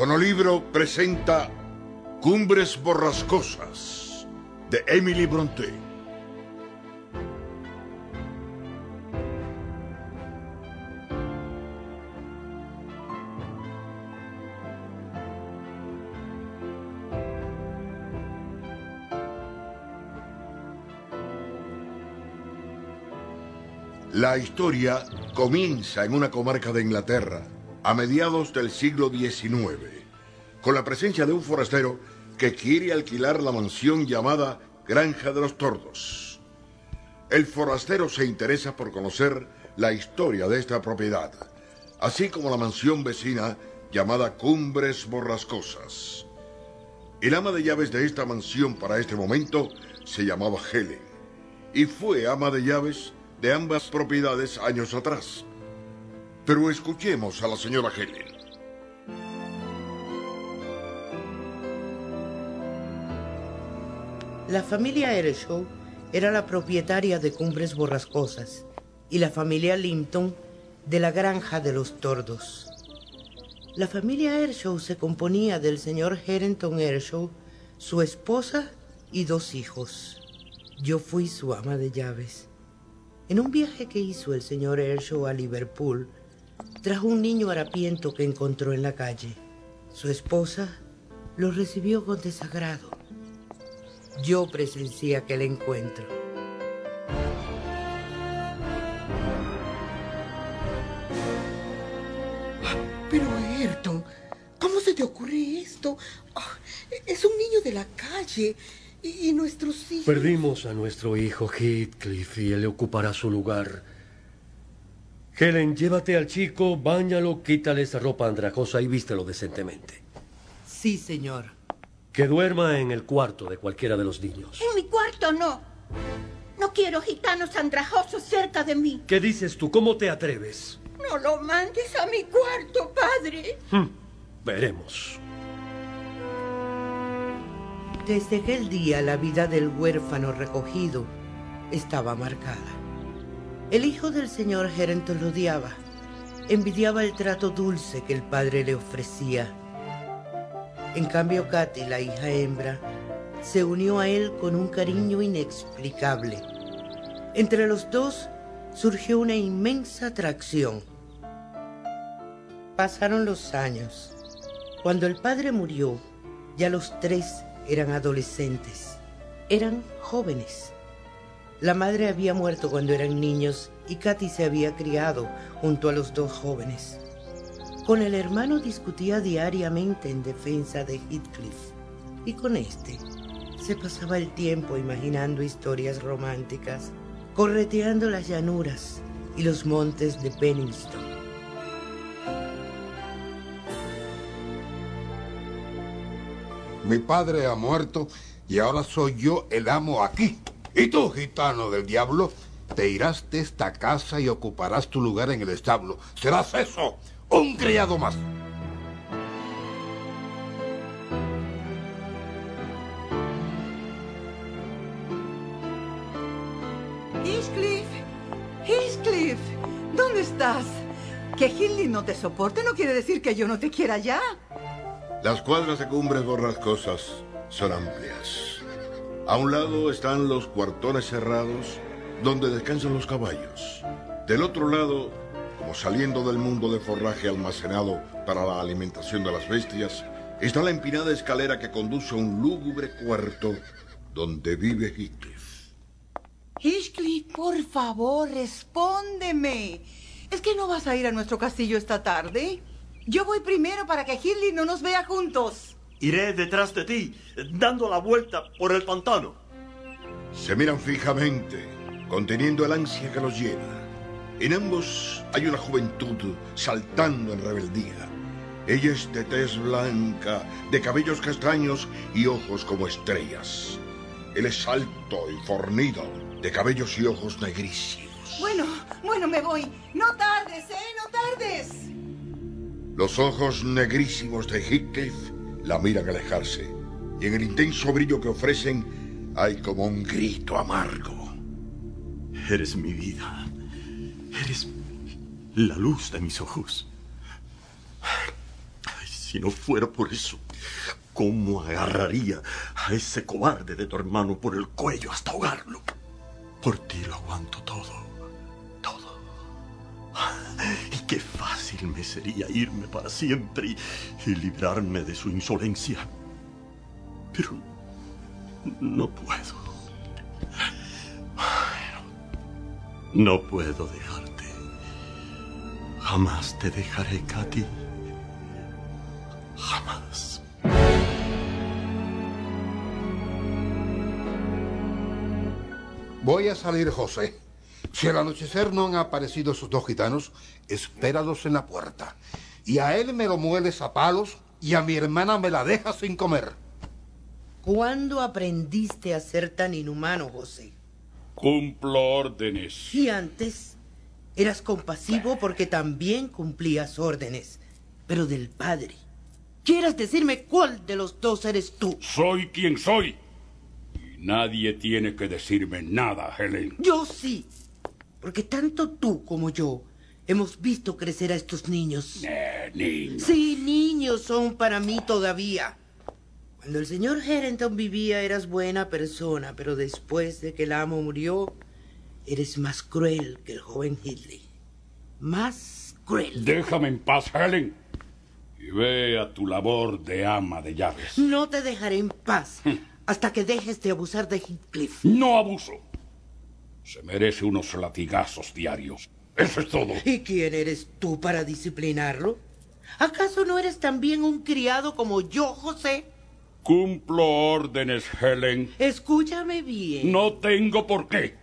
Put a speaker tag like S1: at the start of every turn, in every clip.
S1: Fonolibro presenta Cumbres Borrascosas de Emily Bronte. La historia comienza en una comarca de Inglaterra a mediados del siglo XIX, con la presencia de un forastero que quiere alquilar la mansión llamada Granja de los Tordos. El forastero se interesa por conocer la historia de esta propiedad, así como la mansión vecina llamada Cumbres Borrascosas. El ama de llaves de esta mansión para este momento se llamaba Helen y fue ama de llaves de ambas propiedades años atrás. Pero escuchemos a la señora Helen.
S2: La familia Ershaw era la propietaria de Cumbres Borrascosas y la familia Limpton de la Granja de los Tordos. La familia Ershaw se componía del señor Harrington Ershaw, su esposa y dos hijos. Yo fui su ama de llaves. En un viaje que hizo el señor Ershaw a Liverpool, trajo un niño harapiento que encontró en la calle. Su esposa lo recibió con desagrado. Yo presencié aquel encuentro.
S3: Pero Ayrton, ¿cómo se te ocurre esto? Ah, es un niño de la calle y, y nuestros hijos.
S4: Perdimos a nuestro hijo Heathcliff y él ocupará su lugar. Helen, llévate al chico, báñalo, quítale esa ropa andrajosa y vístelo decentemente.
S2: Sí, señor.
S4: Que duerma en el cuarto de cualquiera de los niños.
S5: En mi cuarto no. No quiero gitanos andrajosos cerca de mí.
S4: ¿Qué dices tú? ¿Cómo te atreves?
S5: No lo mandes a mi cuarto, padre.
S4: Hmm, veremos.
S2: Desde aquel día la vida del huérfano recogido estaba marcada. El hijo del señor Harrington lo odiaba. Envidiaba el trato dulce que el padre le ofrecía. En cambio, Katy, la hija hembra, se unió a él con un cariño inexplicable. Entre los dos surgió una inmensa atracción. Pasaron los años. Cuando el padre murió, ya los tres eran adolescentes. Eran jóvenes. La madre había muerto cuando eran niños y Katy se había criado junto a los dos jóvenes. Con el hermano discutía diariamente en defensa de Heathcliff y con este se pasaba el tiempo imaginando historias románticas, correteando las llanuras y los montes de Penningston.
S6: Mi padre ha muerto y ahora soy yo el amo aquí. Y tú, gitano del diablo, te irás de esta casa y ocuparás tu lugar en el establo. Serás eso, un criado más.
S3: Heathcliff, Heathcliff, ¿dónde estás? Que Hindley no te soporte no quiere decir que yo no te quiera ya.
S1: Las cuadras de cumbres borrascosas son amplias. A un lado están los cuartones cerrados donde descansan los caballos. Del otro lado, como saliendo del mundo de forraje almacenado para la alimentación de las bestias, está la empinada escalera que conduce a un lúgubre cuarto donde vive Heathcliff.
S3: Heathcliff, por favor, respóndeme. ¿Es que no vas a ir a nuestro castillo esta tarde? Yo voy primero para que Hindley no nos vea juntos.
S7: Iré detrás de ti, dando la vuelta por el pantano.
S1: Se miran fijamente, conteniendo el ansia que los llena. En ambos hay una juventud saltando en rebeldía. Ella es de tez blanca, de cabellos castaños y ojos como estrellas. Él es alto y fornido, de cabellos y ojos negrísimos.
S3: Bueno, bueno, me voy. No tardes, ¿eh? No tardes.
S1: Los ojos negrísimos de Heathcliff la miran alejarse, y en el intenso brillo que ofrecen hay como un grito amargo.
S7: Eres mi vida. Eres la luz de mis ojos. Si no fuera por eso, ¿cómo agarraría a ese cobarde de tu hermano por el cuello hasta ahogarlo? Por ti lo aguanto todo. Todo. Y qué fácil me sería irme para siempre y, y librarme de su insolencia. Pero no puedo. No puedo dejarte. Jamás te dejaré, Katy. Jamás.
S6: Voy a salir, José. Si al anochecer no han aparecido esos dos gitanos, espéralos en la puerta. Y a él me lo mueles a palos y a mi hermana me la dejas sin comer.
S2: ¿Cuándo aprendiste a ser tan inhumano, José?
S8: Cumplo órdenes.
S2: Y antes eras compasivo porque también cumplías órdenes, pero del padre. ¿Quieres decirme cuál de los dos eres tú?
S8: Soy quien soy. Y nadie tiene que decirme nada, Helen.
S2: Yo sí, porque tanto tú como yo hemos visto crecer a estos niños.
S8: Eh, niño.
S2: Sí, niños son para mí todavía. Cuando el señor Harrington vivía eras buena persona, pero después de que el amo murió, eres más cruel que el joven Hidley. Más cruel.
S8: Déjame en paz, Helen. Y ve a tu labor de ama de llaves.
S2: No te dejaré en paz hasta que dejes de abusar de Heathcliff.
S8: No abuso. Se merece unos latigazos diarios. Eso es todo.
S2: ¿Y quién eres tú para disciplinarlo? ¿Acaso no eres también un criado como yo, José?
S8: Cumplo órdenes, Helen.
S2: Escúchame bien.
S8: No tengo por qué.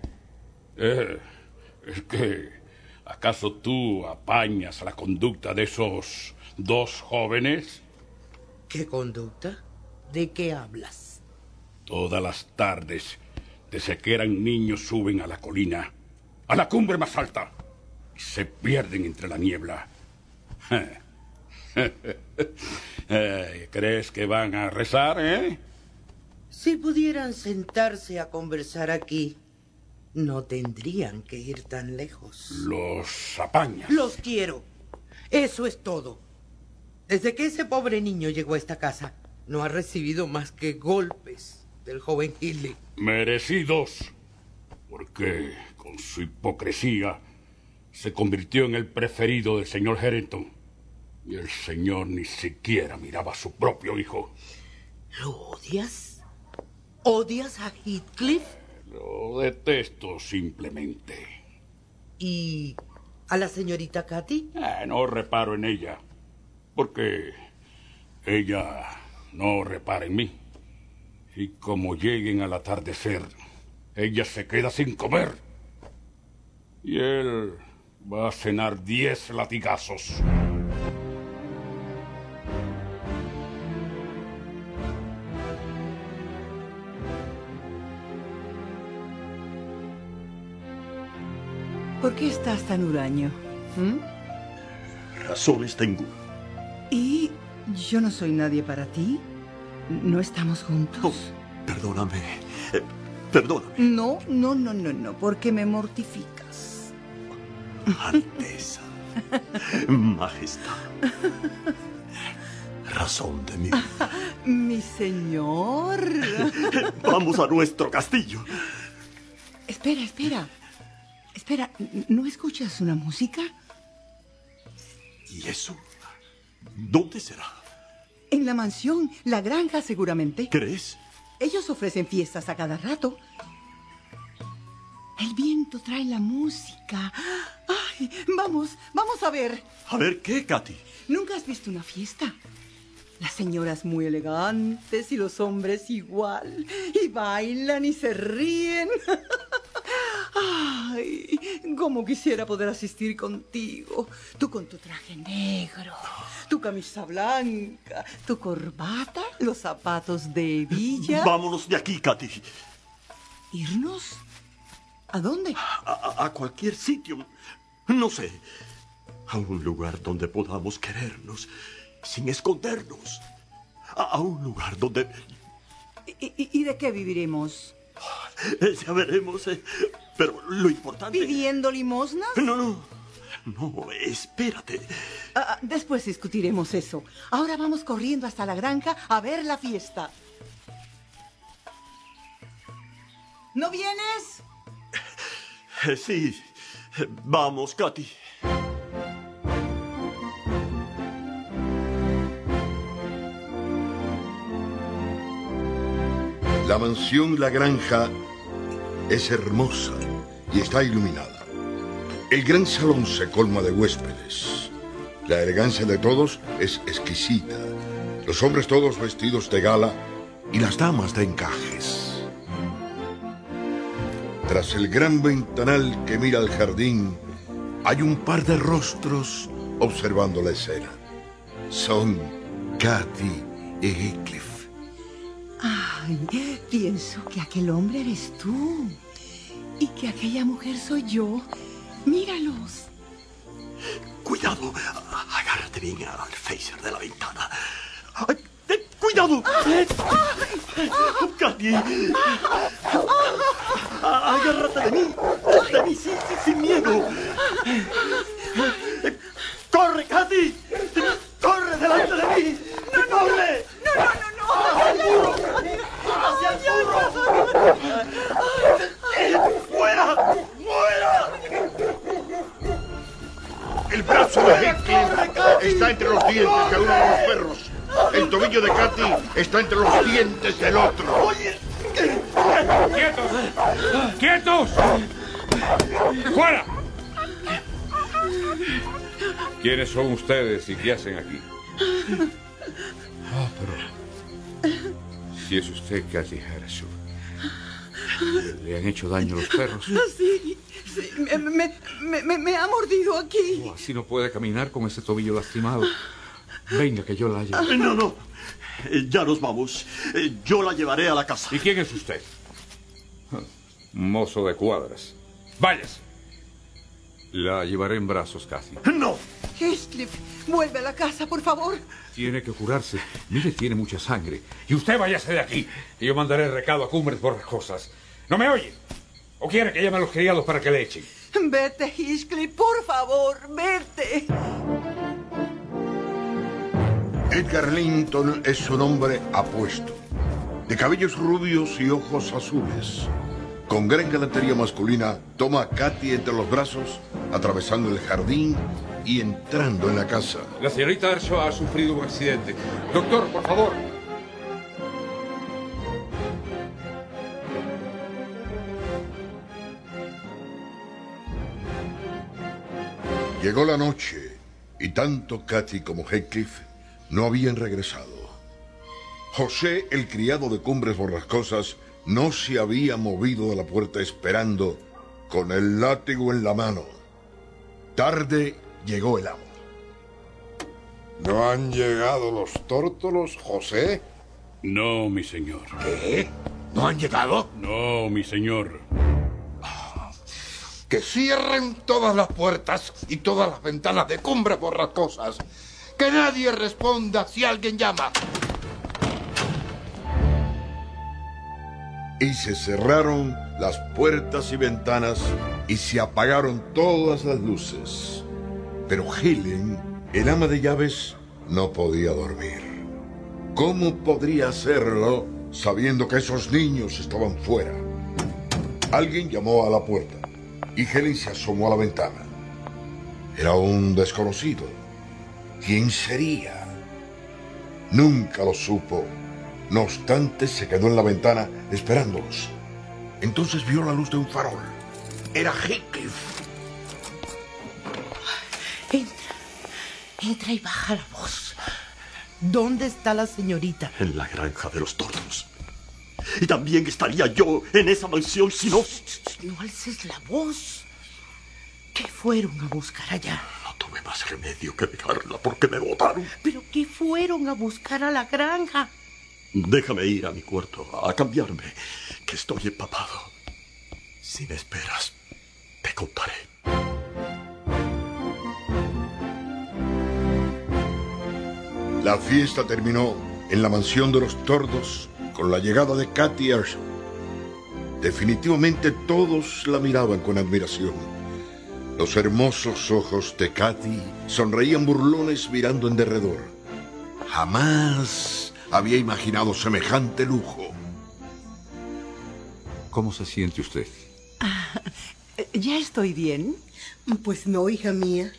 S8: Eh, es que, ¿acaso tú apañas la conducta de esos dos jóvenes?
S2: ¿Qué conducta? ¿De qué hablas?
S8: Todas las tardes, desde que eran niños, suben a la colina, a la cumbre más alta, y se pierden entre la niebla. Eh, ¿Crees que van a rezar, eh?
S2: Si pudieran sentarse a conversar aquí, no tendrían que ir tan lejos.
S8: Los apañas.
S2: Los quiero. Eso es todo. Desde que ese pobre niño llegó a esta casa, no ha recibido más que golpes del joven Hidley.
S8: Merecidos. Porque con su hipocresía se convirtió en el preferido del señor Harrington. Y el señor ni siquiera miraba a su propio hijo.
S2: ¿Lo odias? ¿Odias a Heathcliff?
S8: Lo detesto simplemente.
S2: ¿Y a la señorita Katy?
S8: Eh, no reparo en ella. Porque ella no repara en mí. Y como lleguen al atardecer, ella se queda sin comer. Y él va a cenar diez latigazos.
S3: Qué estás tan huraño? ¿Mm?
S7: Razones tengo.
S3: ¿Y yo no soy nadie para ti? ¿No estamos juntos?
S7: Oh, perdóname. Eh, perdóname.
S3: No, no, no, no, no, porque me mortificas.
S7: Alteza. Majestad. Razón de vida.
S3: Mi señor.
S7: Vamos a nuestro castillo.
S3: Espera, espera. Espera, ¿no escuchas una música?
S7: ¿Y eso? ¿Dónde será?
S3: En la mansión, la granja seguramente.
S7: ¿Crees?
S3: Ellos ofrecen fiestas a cada rato. El viento trae la música. ¡Ay! Vamos, vamos a ver.
S7: ¿A ver qué, Katy?
S3: ¿Nunca has visto una fiesta? Las señoras muy elegantes y los hombres igual. Y bailan y se ríen. Ay, cómo quisiera poder asistir contigo. Tú con tu traje negro, tu camisa blanca, tu corbata, los zapatos de villa.
S7: Vámonos de aquí, Katy.
S3: ¿Irnos? ¿A dónde?
S7: A, cualquier sitio. No sé. A un lugar donde podamos querernos sin escondernos. A, a un lugar donde...
S3: ¿Y, y- y de qué viviremos?
S7: Eh, ya veremos. eh, Pero lo importante...
S3: ¿Pidiendo limosnas?
S7: No, no. No, espérate.
S3: Ah, ah, después discutiremos eso. Ahora vamos corriendo hasta la granja a ver la fiesta. ¿No vienes?
S7: Eh, Sí. Vamos, Katy.
S1: La mansión La Granja es hermosa y está iluminada. El gran salón se colma de huéspedes. La elegancia de todos es exquisita. Los hombres todos vestidos de gala y las damas de encajes. Tras el gran ventanal que mira al jardín, hay un par de rostros observando la escena. Son Katy y Heathcliff.
S3: Ay, pienso que aquel hombre eres tú. Y que aquella mujer soy yo. Míralos.
S7: Cuidado. Agárrate bien al phaser de la ventana. Ay, eh, ¡Cuidado! Katy. Agárrate de mí. De mí, sí, sin miedo. Eh, ¡Corre, Katy! ¡Corre delante de mí! ¡Corre!
S3: No, no, no, no.
S7: ¡Hacia el muro! ¡Hacia el! Eh, ¡Fuera! ¡Fuera!
S1: El brazo de Heathcliff está entre los dientes de uno de los perros. El tobillo de Katy está entre los dientes del otro.
S8: ¡Quietos! ¡Quietos! ¡Fuera! ¿Quiénes son ustedes y qué hacen aquí? Ah, pero... Si es usted, Cathy Harrison. ¿Le han hecho daño los perros?
S3: Sí, sí, me, me- me- me- me ha mordido aquí.
S8: Oh, así no puede caminar con ese tobillo lastimado. Venga, que yo la lleve.
S7: No, no. Eh, Ya nos vamos. Eh, Yo la llevaré a la casa.
S8: ¿Y quién es usted? Mozo de cuadras. Váyase. La llevaré en brazos, Cathy.
S7: ¡No!
S3: Heathcliff, vuelve a la casa, por favor.
S8: Tiene que curarse. Mire, tiene mucha sangre. Y usted váyase de aquí. Y yo mandaré el recado a Cumbres Borrascosas. ¿No me oye? ¿O quiere que llame a los criados para que le echen?
S3: Vete, Heathcliff, por favor, vete.
S1: Edgar Linton es un hombre apuesto, de cabellos rubios y ojos azules. Con gran galantería masculina, toma a Katy entre los brazos, atravesando el jardín y entrando en la casa.
S8: La señorita Ershaw ha sufrido un accidente. Doctor, por favor.
S1: Llegó la noche y tanto Katy como Heathcliff no habían regresado. José, el criado de Cumbres Borrascosas, no se había movido de la puerta esperando con el látigo en la mano. Tarde llegó el amo.
S6: ¿No han llegado los tórtolos, José?
S8: No, mi señor.
S6: ¿Qué? ¿No han llegado?
S8: No, mi señor.
S6: Que cierren todas las puertas y todas las ventanas de cumbres borrascosas. Que nadie responda si alguien llama.
S1: Y se cerraron las puertas y ventanas y se apagaron todas las luces. Pero Helen, el ama de llaves, no podía dormir. ¿Cómo podría hacerlo sabiendo que esos niños estaban fuera? Alguien llamó a la puerta y Helen se asomó a la ventana. Era un desconocido. ¿Quién sería? Nunca lo supo. No obstante, se quedó en la ventana esperándolos. Entonces vio la luz de un farol. Era Heathcliff.
S2: Entra, entra y baja la voz. ¿Dónde está la señorita?
S7: En la granja de los tordos. Y también estaría yo en esa mansión si no...
S2: No alces la voz. fueron a buscar allá?
S7: No tuve más remedio que dejarla porque me botaron.
S2: ¿Pero qué fueron a buscar a la granja?
S7: Déjame ir a mi cuarto a cambiarme, que estoy empapado. Si me esperas, te contaré.
S1: La fiesta terminó en la mansión de los tordos con la llegada de Katy Ershaw. Definitivamente todos la miraban con admiración. Los hermosos ojos de Katy sonreían burlones mirando en derredor. Jamás había imaginado semejante lujo.
S9: ¿Cómo se siente usted?
S3: ¿Ya estoy bien?
S10: Pues no, hija mía.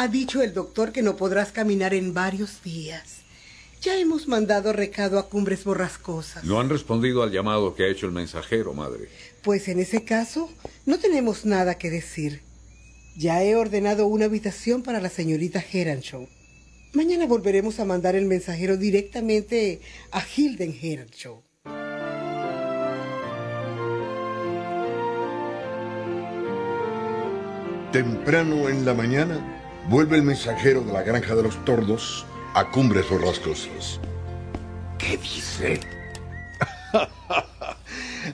S10: Ha dicho el doctor que no podrás caminar en varios días. Ya hemos mandado recado a Cumbres Borrascosas.
S9: No han respondido al llamado que ha hecho el mensajero, madre.
S10: Pues en ese caso, no tenemos nada que decir. Ya he ordenado una habitación para la señorita Heranshaw. Mañana volveremos a mandar el mensajero directamente a Hilden Heranshaw.
S1: Temprano en la mañana, vuelve el mensajero de la granja de los tordos a Cumbres Borrascosas.
S6: ¿Qué dice?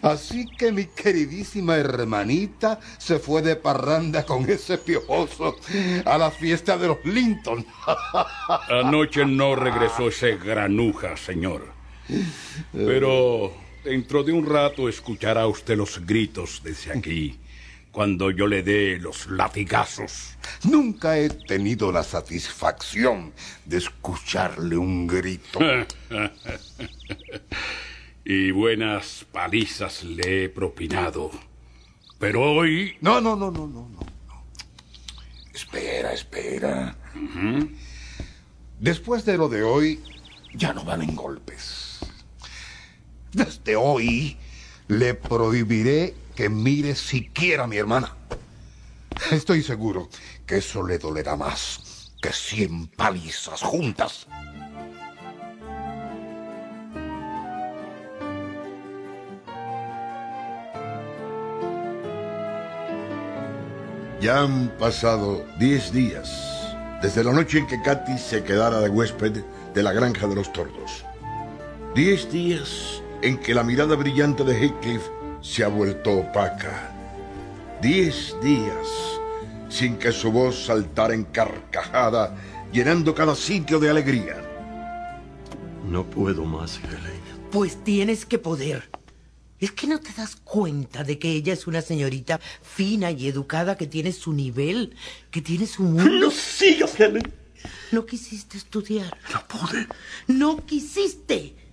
S6: Así que mi queridísima hermanita se fue de parranda con ese piojoso a la fiesta de los Linton.
S8: Anoche no regresó ese granuja, señor. Pero dentro de un rato escuchará usted los gritos desde aquí cuando yo le dé los latigazos.
S6: Nunca he tenido la satisfacción de escucharle un grito.
S8: y buenas palizas le he propinado. Pero hoy...
S6: No, no, no, no, no, no. Espera, espera. Después de lo de hoy, ya no van en golpes. Desde hoy le prohibiré que mire siquiera a mi hermana. Estoy seguro que eso le dolerá más que cien palizas juntas.
S1: Ya han pasado diez días desde la noche en que Katy se quedara de huésped de la granja de los tordos. Diez días en que la mirada brillante de Heathcliff se ha vuelto opaca. Diez días sin que su voz saltara en carcajada, llenando cada sitio de alegría.
S7: No puedo más, Helen.
S2: Pues tienes que poder. ¿Es que no te das cuenta de que ella es una señorita fina y educada que tiene su nivel, que tiene su mundo?
S7: ¡No sigas, Helen!
S2: No quisiste estudiar.
S7: No pude.
S2: No quisiste.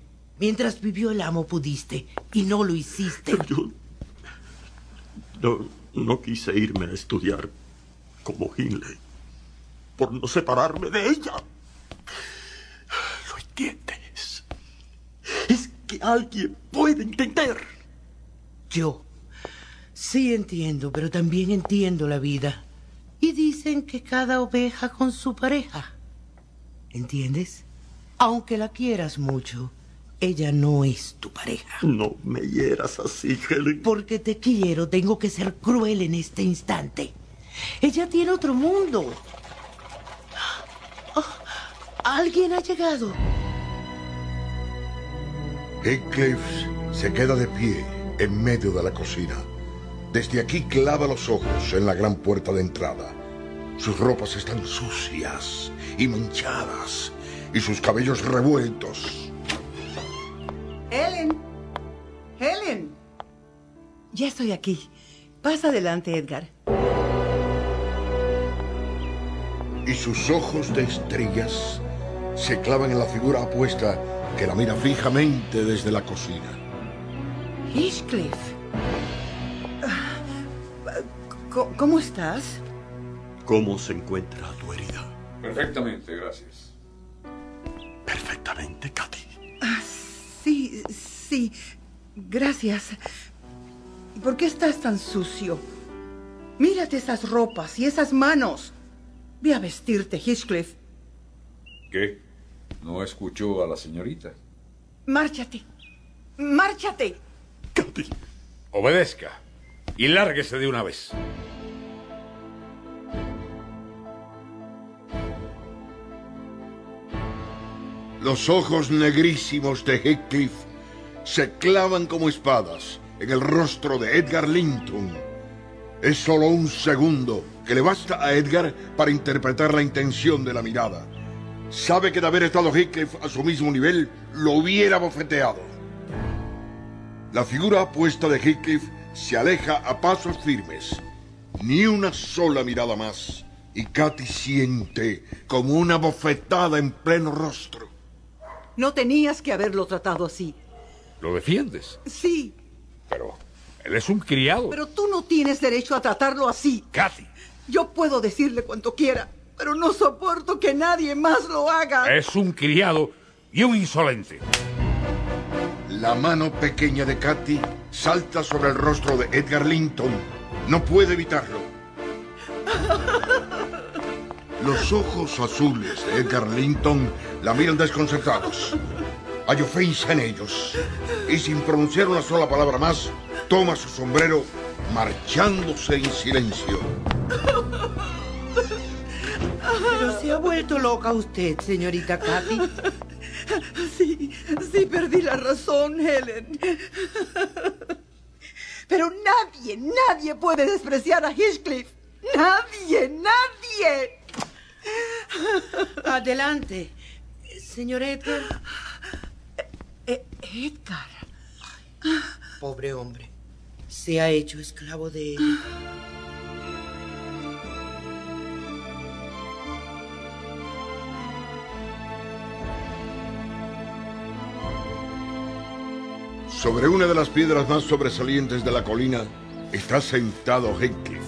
S2: Mientras vivió el amo pudiste y no lo hiciste.
S7: Yo no, no quise irme a estudiar como Hindley por no separarme de ella. ¿Lo entiendes? Es que alguien puede entender.
S2: Yo sí entiendo, pero también entiendo la vida. Y dicen que cada oveja con su pareja. ¿Entiendes? Aunque la quieras mucho, ella no es tu pareja.
S7: No me hieras así, Helen.
S2: Porque te quiero, tengo que ser cruel en este instante. Ella tiene otro mundo. Oh, Alguien ha llegado.
S1: Heathcliff se queda de pie en medio de la cocina. Desde aquí clava los ojos en la gran puerta de entrada. Sus ropas están sucias y manchadas y sus cabellos revueltos.
S3: Helen. Helen. Ya estoy aquí. Pasa adelante, Edgar.
S1: Y sus ojos de estrellas se clavan en la figura apuesta que la mira fijamente desde la cocina.
S3: Heathcliff. Ah, ¿Cómo estás?
S7: ¿Cómo se encuentra tu herida?
S9: Perfectamente, gracias.
S3: Sí, gracias. ¿Por qué estás tan sucio? Mírate esas ropas y esas manos. Ve a vestirte, Heathcliff.
S9: ¿Qué? ¿No escuchó a la señorita?
S3: Márchate. Márchate.
S7: Cati,
S8: obedezca y lárguese de una vez.
S1: Los ojos negrísimos de Heathcliff se clavan como espadas en el rostro de Edgar Linton. Es solo un segundo que le basta a Edgar para interpretar la intención de la mirada. Sabe que de haber estado Heathcliff a su mismo nivel, lo hubiera bofeteado. La figura apuesta de Heathcliff se aleja a pasos firmes. Ni una sola mirada más. Y Katy siente como una bofetada en pleno rostro.
S3: No tenías que haberlo tratado así.
S11: ¿Lo defiendes?
S3: Sí,
S11: Pero él es un criado.
S3: pero tú no tienes derecho a tratarlo así.
S11: Kathy,
S3: Yo puedo decirle cuanto quiera, pero no soporto que nadie más lo haga.
S11: es un criado y un insolente.
S1: La mano pequeña de Katy salta sobre el rostro de Edgar Linton. No puede evitarlo. Los ojos azules de Edgar Linton la miran desconcertados. Hay ofensa en ellos. Y sin pronunciar una sola palabra más, toma su sombrero, marchándose en silencio.
S2: Pero se ha vuelto loca usted, señorita Katy.
S3: Sí, sí perdí la razón, Helen. Pero nadie, nadie puede despreciar a Heathcliff. Nadie, nadie.
S2: Adelante, señor Edgar.
S3: Eh, Edgar.
S2: Pobre hombre. Se ha hecho esclavo de ella.
S1: Sobre una de las piedras más sobresalientes de la colina está sentado Heathcliff.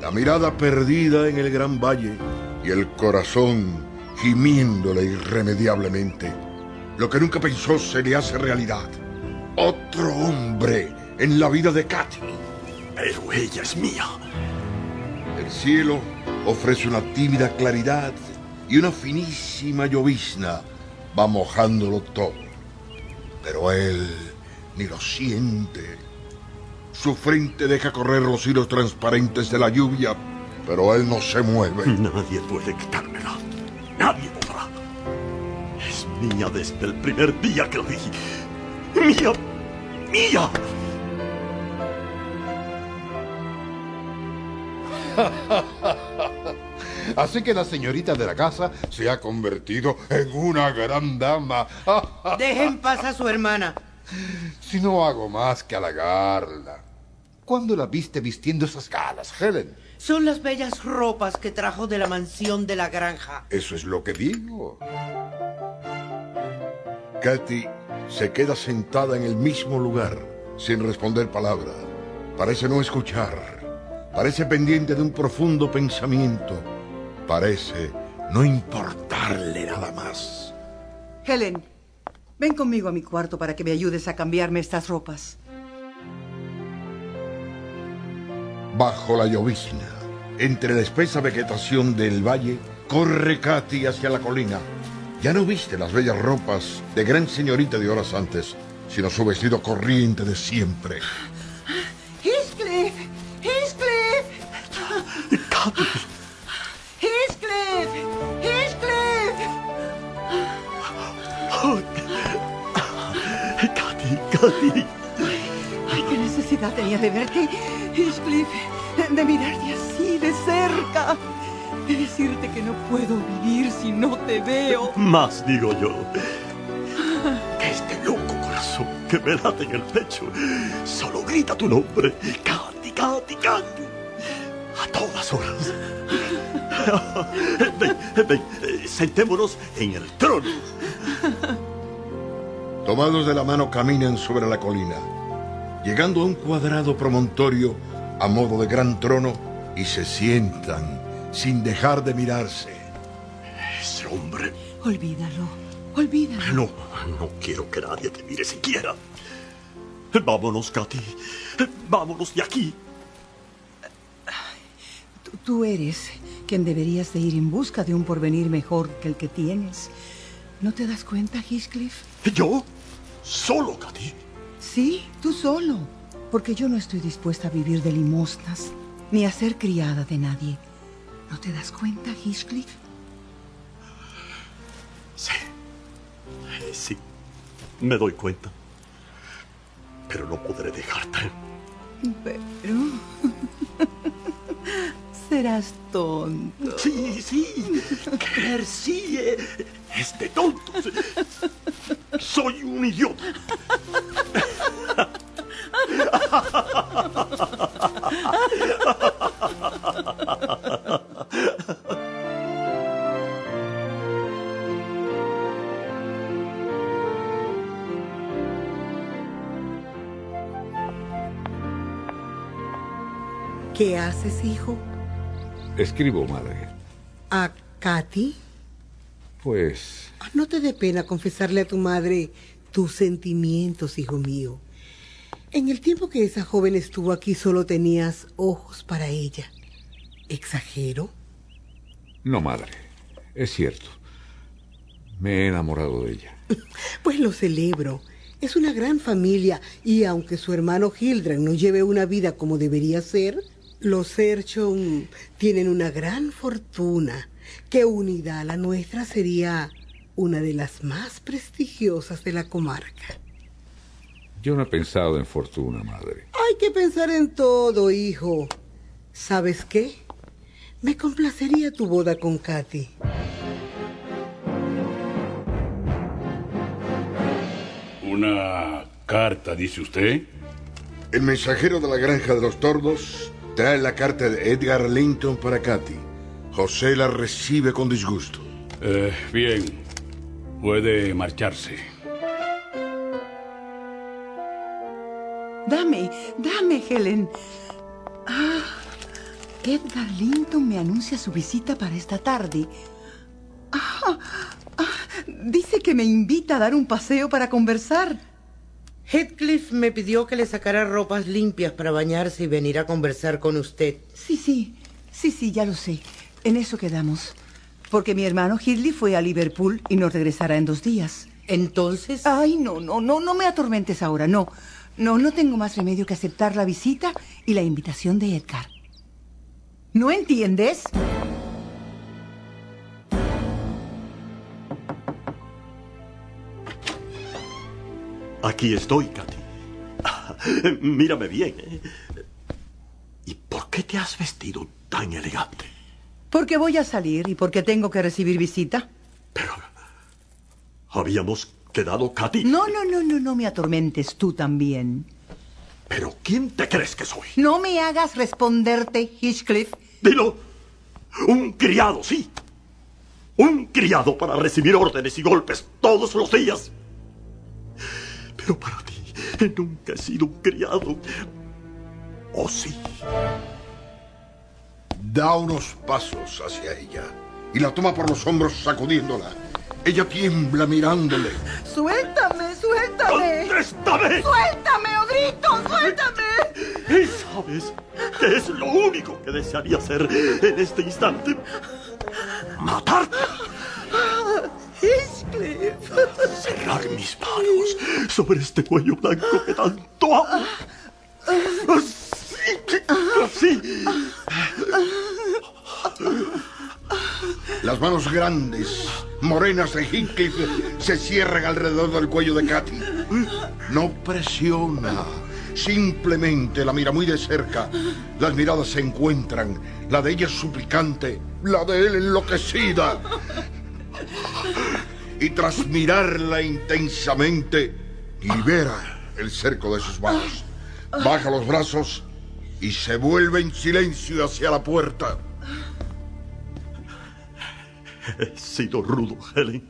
S1: La mirada perdida en el gran valle y el corazón gimiéndole irremediablemente. Lo que nunca pensó se le hace realidad. Otro hombre en la vida de Katy.
S7: Pero ella es mía.
S1: El cielo ofrece una tímida claridad y una finísima llovizna va mojándolo todo. Pero él ni lo siente. Su frente deja correr los hilos transparentes de la lluvia, pero él no se mueve.
S7: Nadie puede quitármela. Nadie mía desde el primer día que la vi. Mía. Mía.
S6: Así que la señorita de la casa se ha convertido en una gran dama.
S2: Dejen paz a su hermana.
S6: Si no hago más que halagarla. ¿Cuándo la viste vistiendo esas galas, Helen?
S2: Son las bellas ropas que trajo de la mansión de la granja.
S6: Eso es lo que digo.
S1: Katy se queda sentada en el mismo lugar, sin responder palabra. Parece no escuchar. Parece pendiente de un profundo pensamiento. Parece no importarle nada más.
S3: Helen, ven conmigo a mi cuarto para que me ayudes a cambiarme estas ropas.
S1: Bajo la llovizna, entre la espesa vegetación del valle, corre Katy hacia la colina. Ya no viste las bellas ropas de gran señorita de horas antes, sino su vestido corriente de siempre.
S3: ¡Heathcliff! ¡Heathcliff! ¡Heathcliff! ¡Heathcliff!
S7: Katy, Katy.
S3: Ay, qué necesidad tenía de verte, Heathcliff, de mirarte así de cerca, de decirte que no puedo vivir si no te veo.
S7: Más digo yo. Que este loco corazón que me late en el pecho solo grita tu nombre. Katy, Katy, Katy. A todas horas. ven, ven, sentémonos en el trono.
S1: Tomados de la mano caminan sobre la colina, llegando a un cuadrado promontorio a modo de gran trono y se sientan sin dejar de mirarse.
S7: Ese hombre.
S3: Olvídalo, olvídalo.
S7: No, no quiero que nadie te mire siquiera. Vámonos, Katy. Vámonos de aquí.
S3: Tú, tú eres quien deberías de ir en busca de un porvenir mejor que el que tienes. ¿No te das cuenta, Heathcliff?
S7: ¿Yo? ¿Solo, Katy?
S3: Sí, tú solo. Porque yo no estoy dispuesta a vivir de limosnas, ni a ser criada de nadie. ¿No te das cuenta, Heathcliff?
S7: Sí, sí, me doy cuenta. Pero no podré dejarte.
S3: Pero... Serás tonto.
S7: Sí, sí. Querer sí eh, es de tontos. Soy un idiota.
S10: ¿Qué haces, hijo?
S11: Escribo, madre.
S10: ¿A Katy?
S11: Pues...
S10: Ah, No te dé pena confesarle a tu madre tus sentimientos, hijo mío. En el tiempo que esa joven estuvo aquí solo tenías ojos para ella. ¿Exagero?
S11: No, madre. Es cierto. Me he enamorado de ella.
S10: Pues lo celebro. Es una gran familia y aunque su hermano Hildred no lleve una vida como debería ser, los Erchon tienen una gran fortuna que unida a la nuestra sería una de las más prestigiosas de la comarca.
S11: Yo no he pensado en fortuna, madre.
S10: Hay que pensar en todo, hijo. ¿Sabes qué? Me complacería tu boda con Katy.
S8: Una carta, dice usted.
S1: El mensajero de la granja de los tordos trae la carta de Edgar Linton para Katy. José la recibe con disgusto.
S8: Eh, bien, puede marcharse.
S3: Dame, dame, Helen. Ah, Edgar Linton me anuncia su visita para esta tarde. Ah, ah, dice que me invita a dar un paseo para conversar.
S2: Heathcliff me pidió que le sacara ropas limpias para bañarse y venir a conversar con usted.
S3: Sí, sí, sí, sí, ya lo sé. En eso quedamos. Porque mi hermano Hidley fue a Liverpool y no regresará en dos días.
S2: Entonces...
S3: Ay, no, no, no, no me atormentes ahora, no. No, no tengo más remedio que aceptar la visita y la invitación de Edgar. ¿No entiendes?
S7: Aquí estoy, Katy. Mírame bien. ¿eh? ¿Y por qué te has vestido tan elegante?
S3: Porque voy a salir y porque tengo que recibir visita.
S7: Habíamos quedado, Katy.
S3: No, no, no, no, no me atormentes tú también.
S7: ¿Pero quién te crees que soy?
S3: No me hagas responderte, Heathcliff.
S7: Dilo. Un criado, sí. Un criado para recibir órdenes y golpes todos los días. Pero para ti nunca he sido un criado. ¿O sí?
S1: Da unos pasos hacia ella y la toma por los hombros sacudiéndola. Ella tiembla mirándole.
S3: Suéltame, suéltame.
S7: ¡Contéstame!
S3: Suéltame o grito, suéltame.
S7: ¿Y sabes qué es lo único que desearía hacer en este instante? ¡Matarte!
S3: Heathcliff.
S7: Cerrar mis manos sobre este cuello blanco que tanto amo. Así, así.
S1: Las manos grandes, morenas de Heathcliff se cierran alrededor del cuello de Katy. No presiona, simplemente la mira muy de cerca. Las miradas se encuentran, la de ella es suplicante, la de él enloquecida. Y tras mirarla intensamente, libera el cerco de sus manos, baja los brazos y se vuelve en silencio hacia la puerta.
S7: He sido rudo, Helen.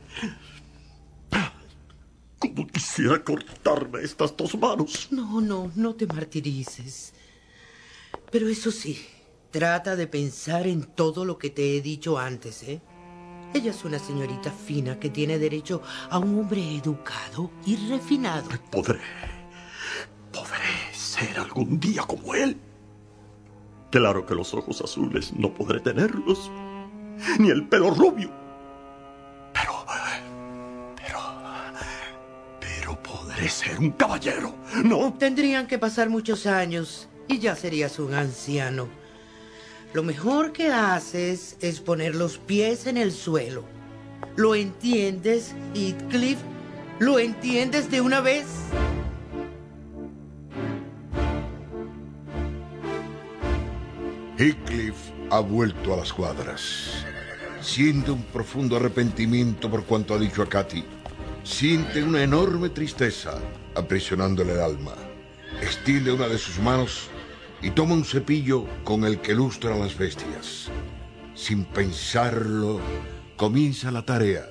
S7: Como quisiera cortarme estas dos manos.
S2: No, no, no te martirices. Pero eso sí, trata de pensar en todo lo que te he dicho antes, ¿eh? Ella es una señorita fina que tiene derecho a un hombre educado y refinado.
S7: Podré. Podré ser algún día como él. Claro que los ojos azules no podré tenerlos. Ni el pelo rubio. Pero. Pero. Pero podré ser un caballero, ¿no?
S2: Tendrían que pasar muchos años y ya serías un anciano. Lo mejor que haces es poner los pies en el suelo. ¿Lo entiendes, Heathcliff? ¿Lo entiendes de una vez?
S1: Heathcliff ha vuelto a las cuadras. Siente un profundo arrepentimiento por cuanto ha dicho a Katy. Siente una enorme tristeza aprisionándole el alma. Extiende una de sus manos y toma un cepillo con el que lustra las bestias. Sin pensarlo, comienza la tarea.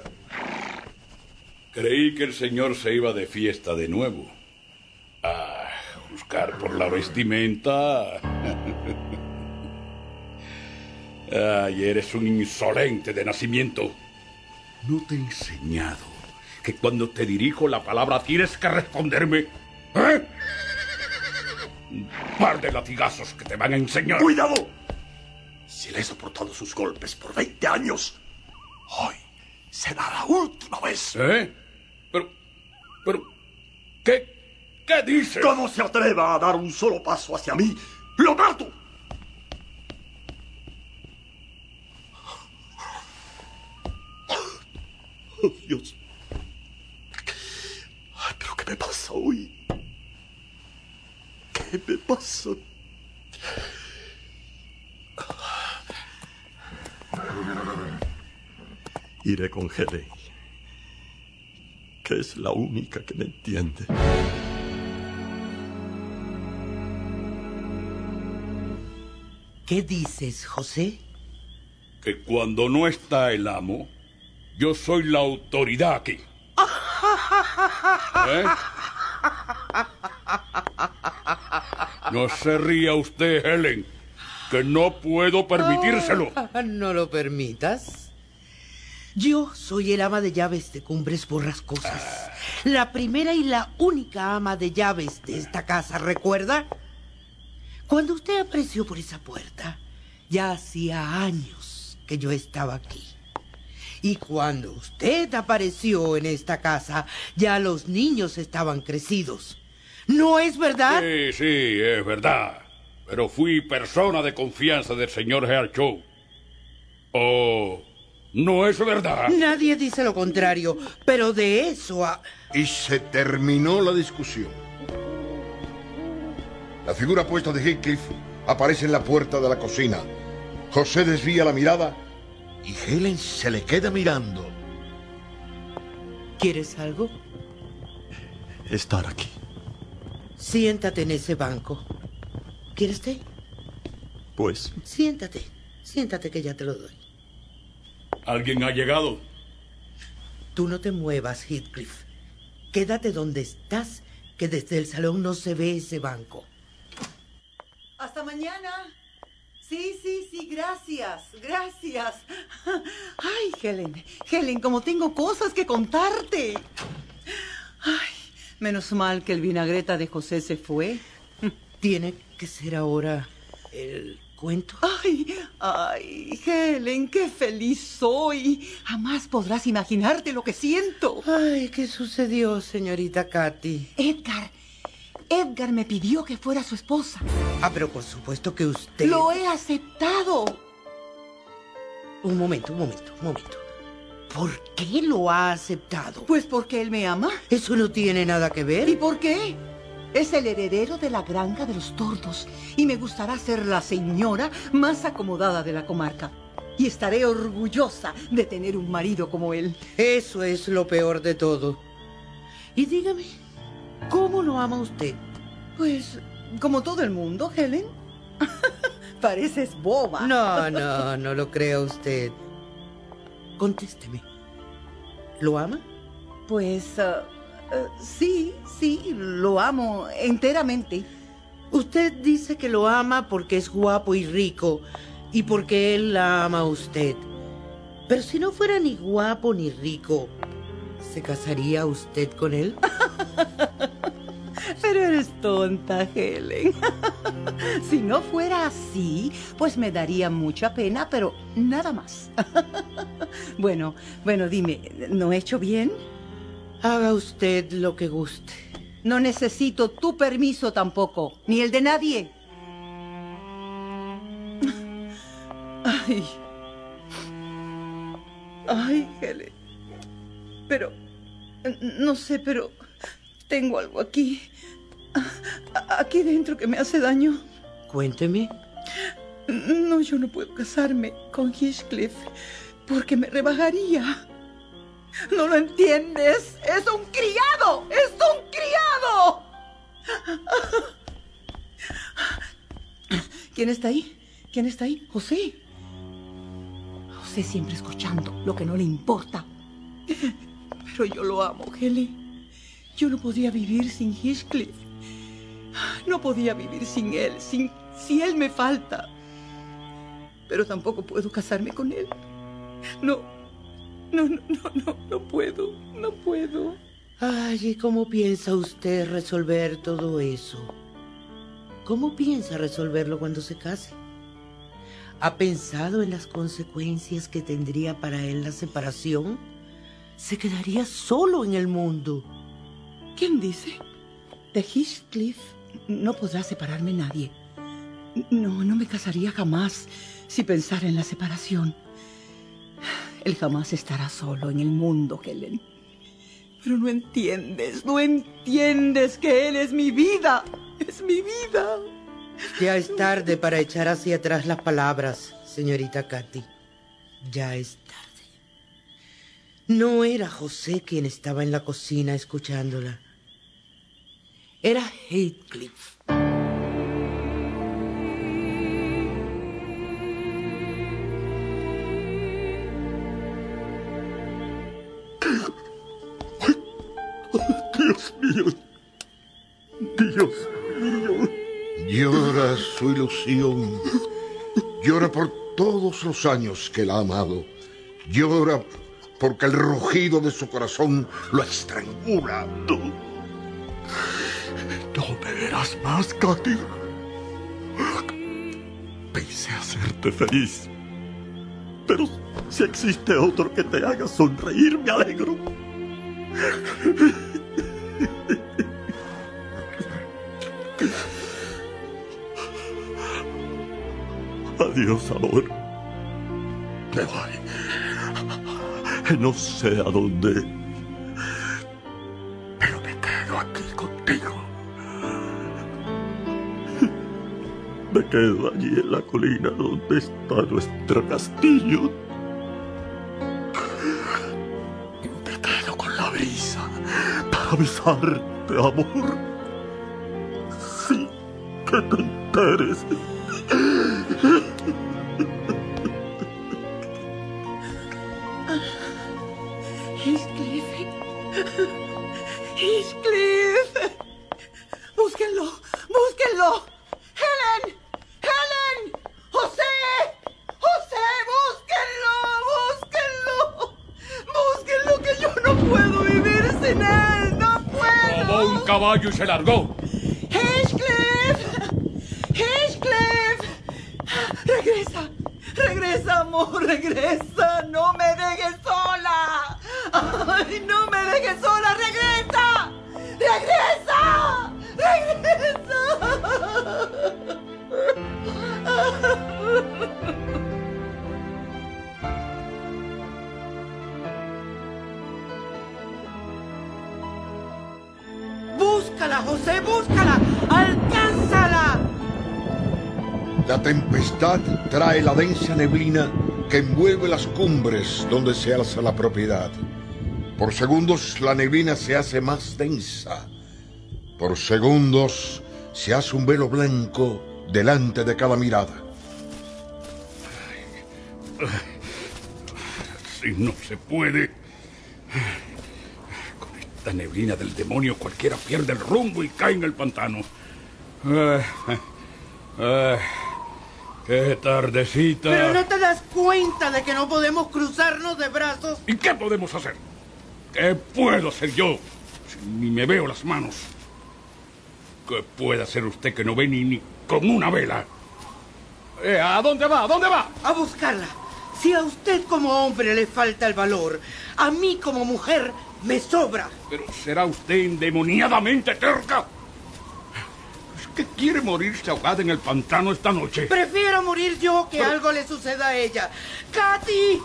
S8: Creí que el señor se iba de fiesta de nuevo. A buscar por la vestimenta. Ay, eres un insolente de nacimiento. No te he enseñado que cuando te dirijo la palabra tienes que responderme. ¿Eh? Un par de latigazos que te van a enseñar.
S7: ¡Cuidado! Si le he soportado sus golpes por 20 años, hoy será la última vez.
S8: ¿Eh? Pero. Pero. ¿Qué. ¿Qué dices?
S7: ¿Cómo se atreva a dar un solo paso hacia mí? ¡Lo mato! Oh, Dios. Ay, pero ¿qué me pasa hoy? ¿Qué me pasa? Iré con Helen, que es la única que me entiende.
S2: ¿Qué dices, José?
S8: Que cuando no está el amo, yo soy la autoridad aquí. ¿Eh? No se ría usted, Helen, que no puedo permitírselo.
S2: Ah, no lo permitas. Yo soy el ama de llaves de Cumbres Borrascosas. La primera y la única ama de llaves de esta casa, ¿recuerda? Cuando usted apareció por esa puerta, ya hacía años que yo estaba aquí. Y cuando usted apareció en esta casa, ya los niños estaban crecidos. ¿No es verdad?
S8: Sí, sí, es verdad. Pero fui persona de confianza del señor Herschel. Oh, ¿no es verdad?
S2: Nadie dice lo contrario, pero de eso a...
S1: Y se terminó la discusión. La figura puesta de Heathcliff aparece en la puerta de la cocina. José desvía la mirada y Helen se le queda mirando.
S2: ¿Quieres algo?
S7: Estar aquí.
S2: Siéntate en ese banco. ¿Quieres té?
S7: Pues
S2: Siéntate. Siéntate que ya te lo doy.
S8: ¿Alguien ha llegado?
S2: Tú no te muevas, Heathcliff. Quédate donde estás, que desde el salón no se ve ese banco.
S3: Hasta mañana. Sí, sí, sí, gracias, gracias. Ay, Helen, Helen, como tengo cosas que contarte. Ay, menos mal que el vinagreta de José se fue.
S2: Tiene que ser ahora el cuento.
S3: Ay, ay, Helen, qué feliz soy. Jamás podrás imaginarte lo que siento.
S2: Ay, ¿qué sucedió, señorita Katy?
S3: Edgar, Edgar me pidió que fuera su esposa.
S2: Ah, pero por supuesto que usted...
S3: Lo he aceptado.
S2: Un momento, un momento, un momento. ¿Por qué lo ha aceptado?
S3: Pues porque él me ama.
S2: Eso no tiene nada que ver.
S3: ¿Y por qué? Es el heredero de la granja de los tordos y me gustará ser la señora más acomodada de la comarca. Y estaré orgullosa de tener un marido como él.
S2: Eso es lo peor de todo. Y dígame, ¿cómo lo ama usted?
S3: Pues como todo el mundo, Helen. Pareces boba.
S2: No, no, no lo crea usted. Contésteme. ¿Lo ama?
S3: Pues uh, uh, sí, sí, lo amo enteramente.
S2: Usted dice que lo ama porque es guapo y rico y porque él la ama a usted. Pero si no fuera ni guapo ni rico, ¿se casaría usted con él?
S3: Pero eres tonta, Helen. si no fuera así, pues me daría mucha pena, pero nada más. bueno, bueno, dime, ¿no he hecho bien?
S2: Haga usted lo que guste.
S3: No necesito tu permiso tampoco, ni el de nadie. Ay. Ay, Helen. Pero, No sé, pero tengo algo aquí. Aquí dentro que me hace daño.
S2: Cuénteme.
S3: No, yo no puedo casarme con Heathcliff porque me rebajaría. ¿No lo entiendes? ¡Es un criado! ¡Es un criado! ¿Quién está ahí? ¿Quién está ahí? José. José siempre escuchando lo que no le importa. Yo lo amo, Kelly. Yo no podía vivir sin Heathcliff. No podía vivir sin él, sin, si él me falta. Pero tampoco puedo casarme con él. No, no, no, no, no, no puedo, no puedo.
S2: Ay, ¿y cómo piensa usted resolver todo eso? ¿Cómo piensa resolverlo cuando se case? ¿Ha pensado en las consecuencias que tendría para él la separación? Se quedaría solo en el mundo.
S3: ¿Quién dice? De Heathcliff no podrá separarme nadie. No, no me casaría jamás si pensara en la separación. Él jamás estará solo en el mundo, Helen. Pero no entiendes, no entiendes que Él es mi vida. Es mi vida.
S2: Ya es tarde para echar hacia atrás las palabras, señorita Katy. Ya es tarde. No era José quien estaba en la cocina escuchándola. Era Heathcliff.
S7: Dios mío. Dios mío.
S1: Llora su ilusión. Llora por todos los años que la ha amado. Llora porque el rugido de su corazón lo estrangula.
S7: No. No me verás más, Katy. Pensé hacerte feliz. Pero si existe otro que te haga sonreír, me alegro. Adiós, amor. Me voy. No sé a dónde. Pero me quedo aquí contigo. Me quedo allí en la colina donde está nuestro castillo. Me quedo con la brisa para besarte, amor. Sí, que te enteres.
S8: Caballo y se largó.
S3: Heathcliff, Heathcliff. Regresa, regresa, amor, regresa. No me dejes sola. Ay, no me dejes sola, regresa. Regresa,
S2: Búscala, José, búscala. Alcánzala.
S1: La tempestad trae la densa neblina que envuelve las cumbres donde se alza la propiedad. Por segundos la neblina se hace más densa. Por segundos se hace un velo blanco delante de cada mirada.
S8: Si no se puede. Esta neblina del demonio cualquiera pierde el rumbo y cae en el pantano. Ah, ah, ¡Qué tardecita!
S2: Pero no te das cuenta de que no podemos cruzarnos de brazos.
S8: ¿Y qué podemos hacer? ¿Qué puedo hacer yo si ni me veo las manos? ¿Qué puede hacer usted que no ve ni, ni con una vela? Eh, ¿A dónde va? ¿A dónde va?
S2: A buscarla. Si a usted como hombre le falta el valor, a mí como mujer me sobra.
S8: Pero será usted endemoniadamente terca. ¿Es que quiere morirse ahogada en el pantano esta noche?
S2: Prefiero morir yo que
S8: Pero-
S2: algo le suceda a ella. ¡Katy!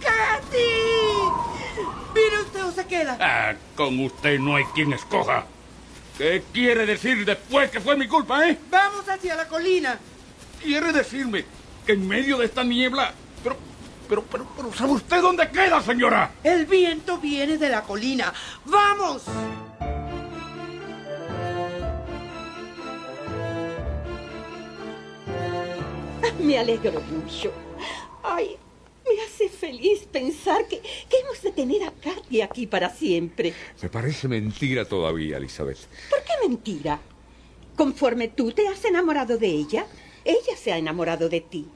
S2: ¡Katy! Mire usted, José, se queda?
S8: Ah, con usted no hay quien escoja. ¿Qué quiere decir después que fue mi culpa, eh?
S2: Vamos hacia la colina.
S8: ¿Quiere decirme que en medio de esta niebla... Pero, pero, pero, pero, ¿sabe usted dónde queda, señora?
S2: El viento viene de la colina. ¡Vamos!
S5: Me alegro mucho. Ay, me hace feliz pensar que, que hemos de tener a Katy aquí para siempre.
S11: Me parece mentira todavía, Elizabeth.
S5: ¿Por qué mentira? Conforme tú te has enamorado de ella, ella se ha enamorado de ti.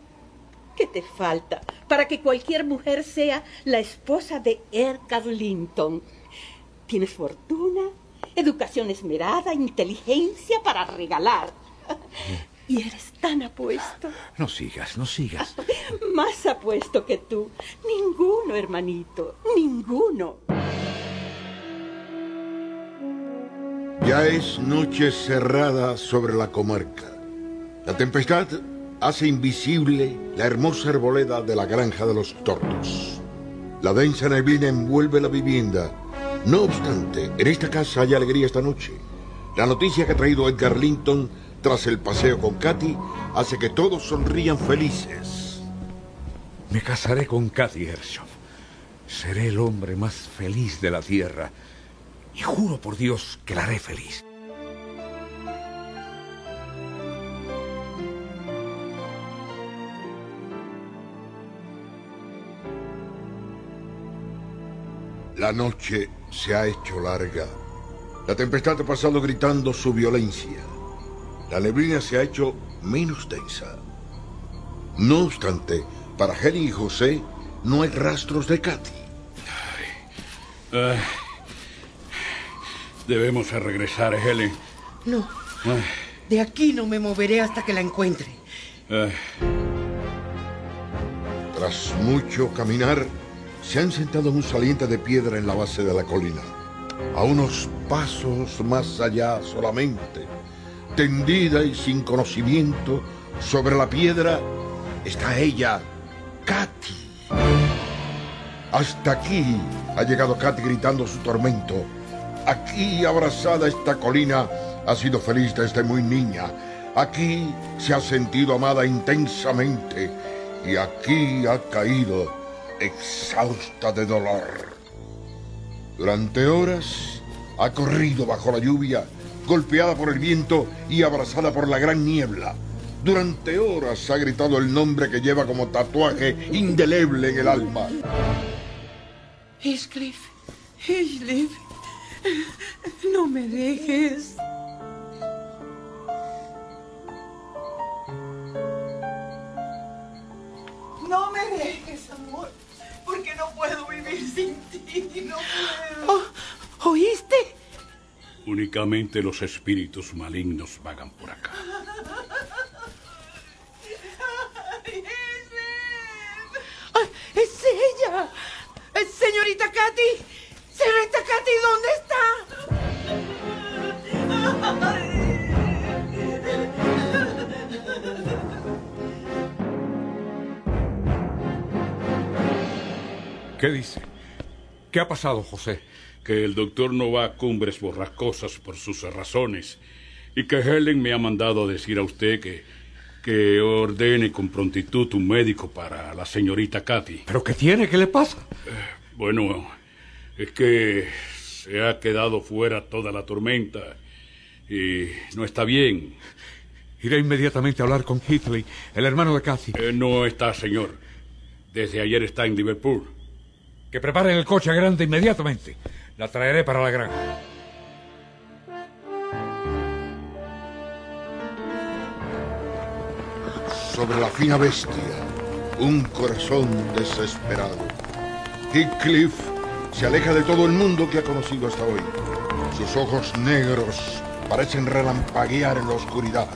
S5: ¿Qué te falta para que cualquier mujer sea la esposa de Edgar Linton? Tienes fortuna, educación esmerada, inteligencia para regalar. Y eres tan apuesto.
S11: No sigas, no sigas.
S5: Más apuesto que tú. Ninguno, hermanito, ninguno.
S1: Ya es noche cerrada sobre la comarca. La tempestad hace invisible la hermosa arboleda de la granja de los tordos. La densa neblina envuelve la vivienda. No obstante, en esta casa hay alegría esta noche. La noticia que ha traído Edgar Linton tras el paseo con Katy hace que todos sonrían felices.
S11: Me casaré con Katy Ershoff. Seré el hombre más feliz de la tierra. Y juro por Dios que la haré feliz.
S1: La noche se ha hecho larga. La tempestad ha pasado gritando su violencia. La neblina se ha hecho menos densa. No obstante, para Helen y José no hay rastros de Katy.
S8: Ay, debemos regresar, Helen.
S2: No,
S8: Ay,
S2: de aquí no me moveré hasta que la encuentre.
S8: ay.
S1: Tras mucho caminar, se han sentado en un saliente de piedra en la base de la colina. A unos pasos más allá solamente, tendida y sin conocimiento, sobre la piedra está ella, Katy. Hasta aquí ha llegado Katy gritando su tormento. Aquí, abrazada esta colina, ha sido feliz desde muy niña. Aquí se ha sentido amada intensamente y aquí ha caído exhausta de dolor. Durante horas ha corrido bajo la lluvia, golpeada por el viento y abrazada por la gran niebla. Durante horas ha gritado el nombre que lleva como tatuaje indeleble en el alma.
S3: Heathcliff, Heathcliff, no me dejes. No me dejes, porque no puedo vivir sin ti, no puedo.
S2: Oh, ¿Oíste?
S8: Únicamente los espíritus malignos vagan por acá.
S2: ¡Ay, ¡Es ella! Señorita Katy. Señorita Katy, ¿dónde está?
S11: ¿Qué dice? ¿Qué ha pasado, José?
S8: Que el doctor no va a cumbres borrascosas por sus razones. Y que Helen me ha mandado a decir a usted que, que ordene con prontitud un médico para la señorita Katy.
S11: ¿Pero qué tiene? ¿Qué le pasa?
S8: Bueno, es que se ha quedado fuera toda la tormenta y no está bien.
S11: Iré inmediatamente a hablar con Heatley, el hermano de Cathy.
S8: Eh, no está, señor. Desde ayer está en Liverpool.
S11: Que preparen el coche grande inmediatamente. La traeré para la granja.
S1: Sobre la fina bestia, un corazón desesperado. Heathcliff se aleja de todo el mundo que ha conocido hasta hoy. Sus ojos negros parecen relampaguear en la oscuridad.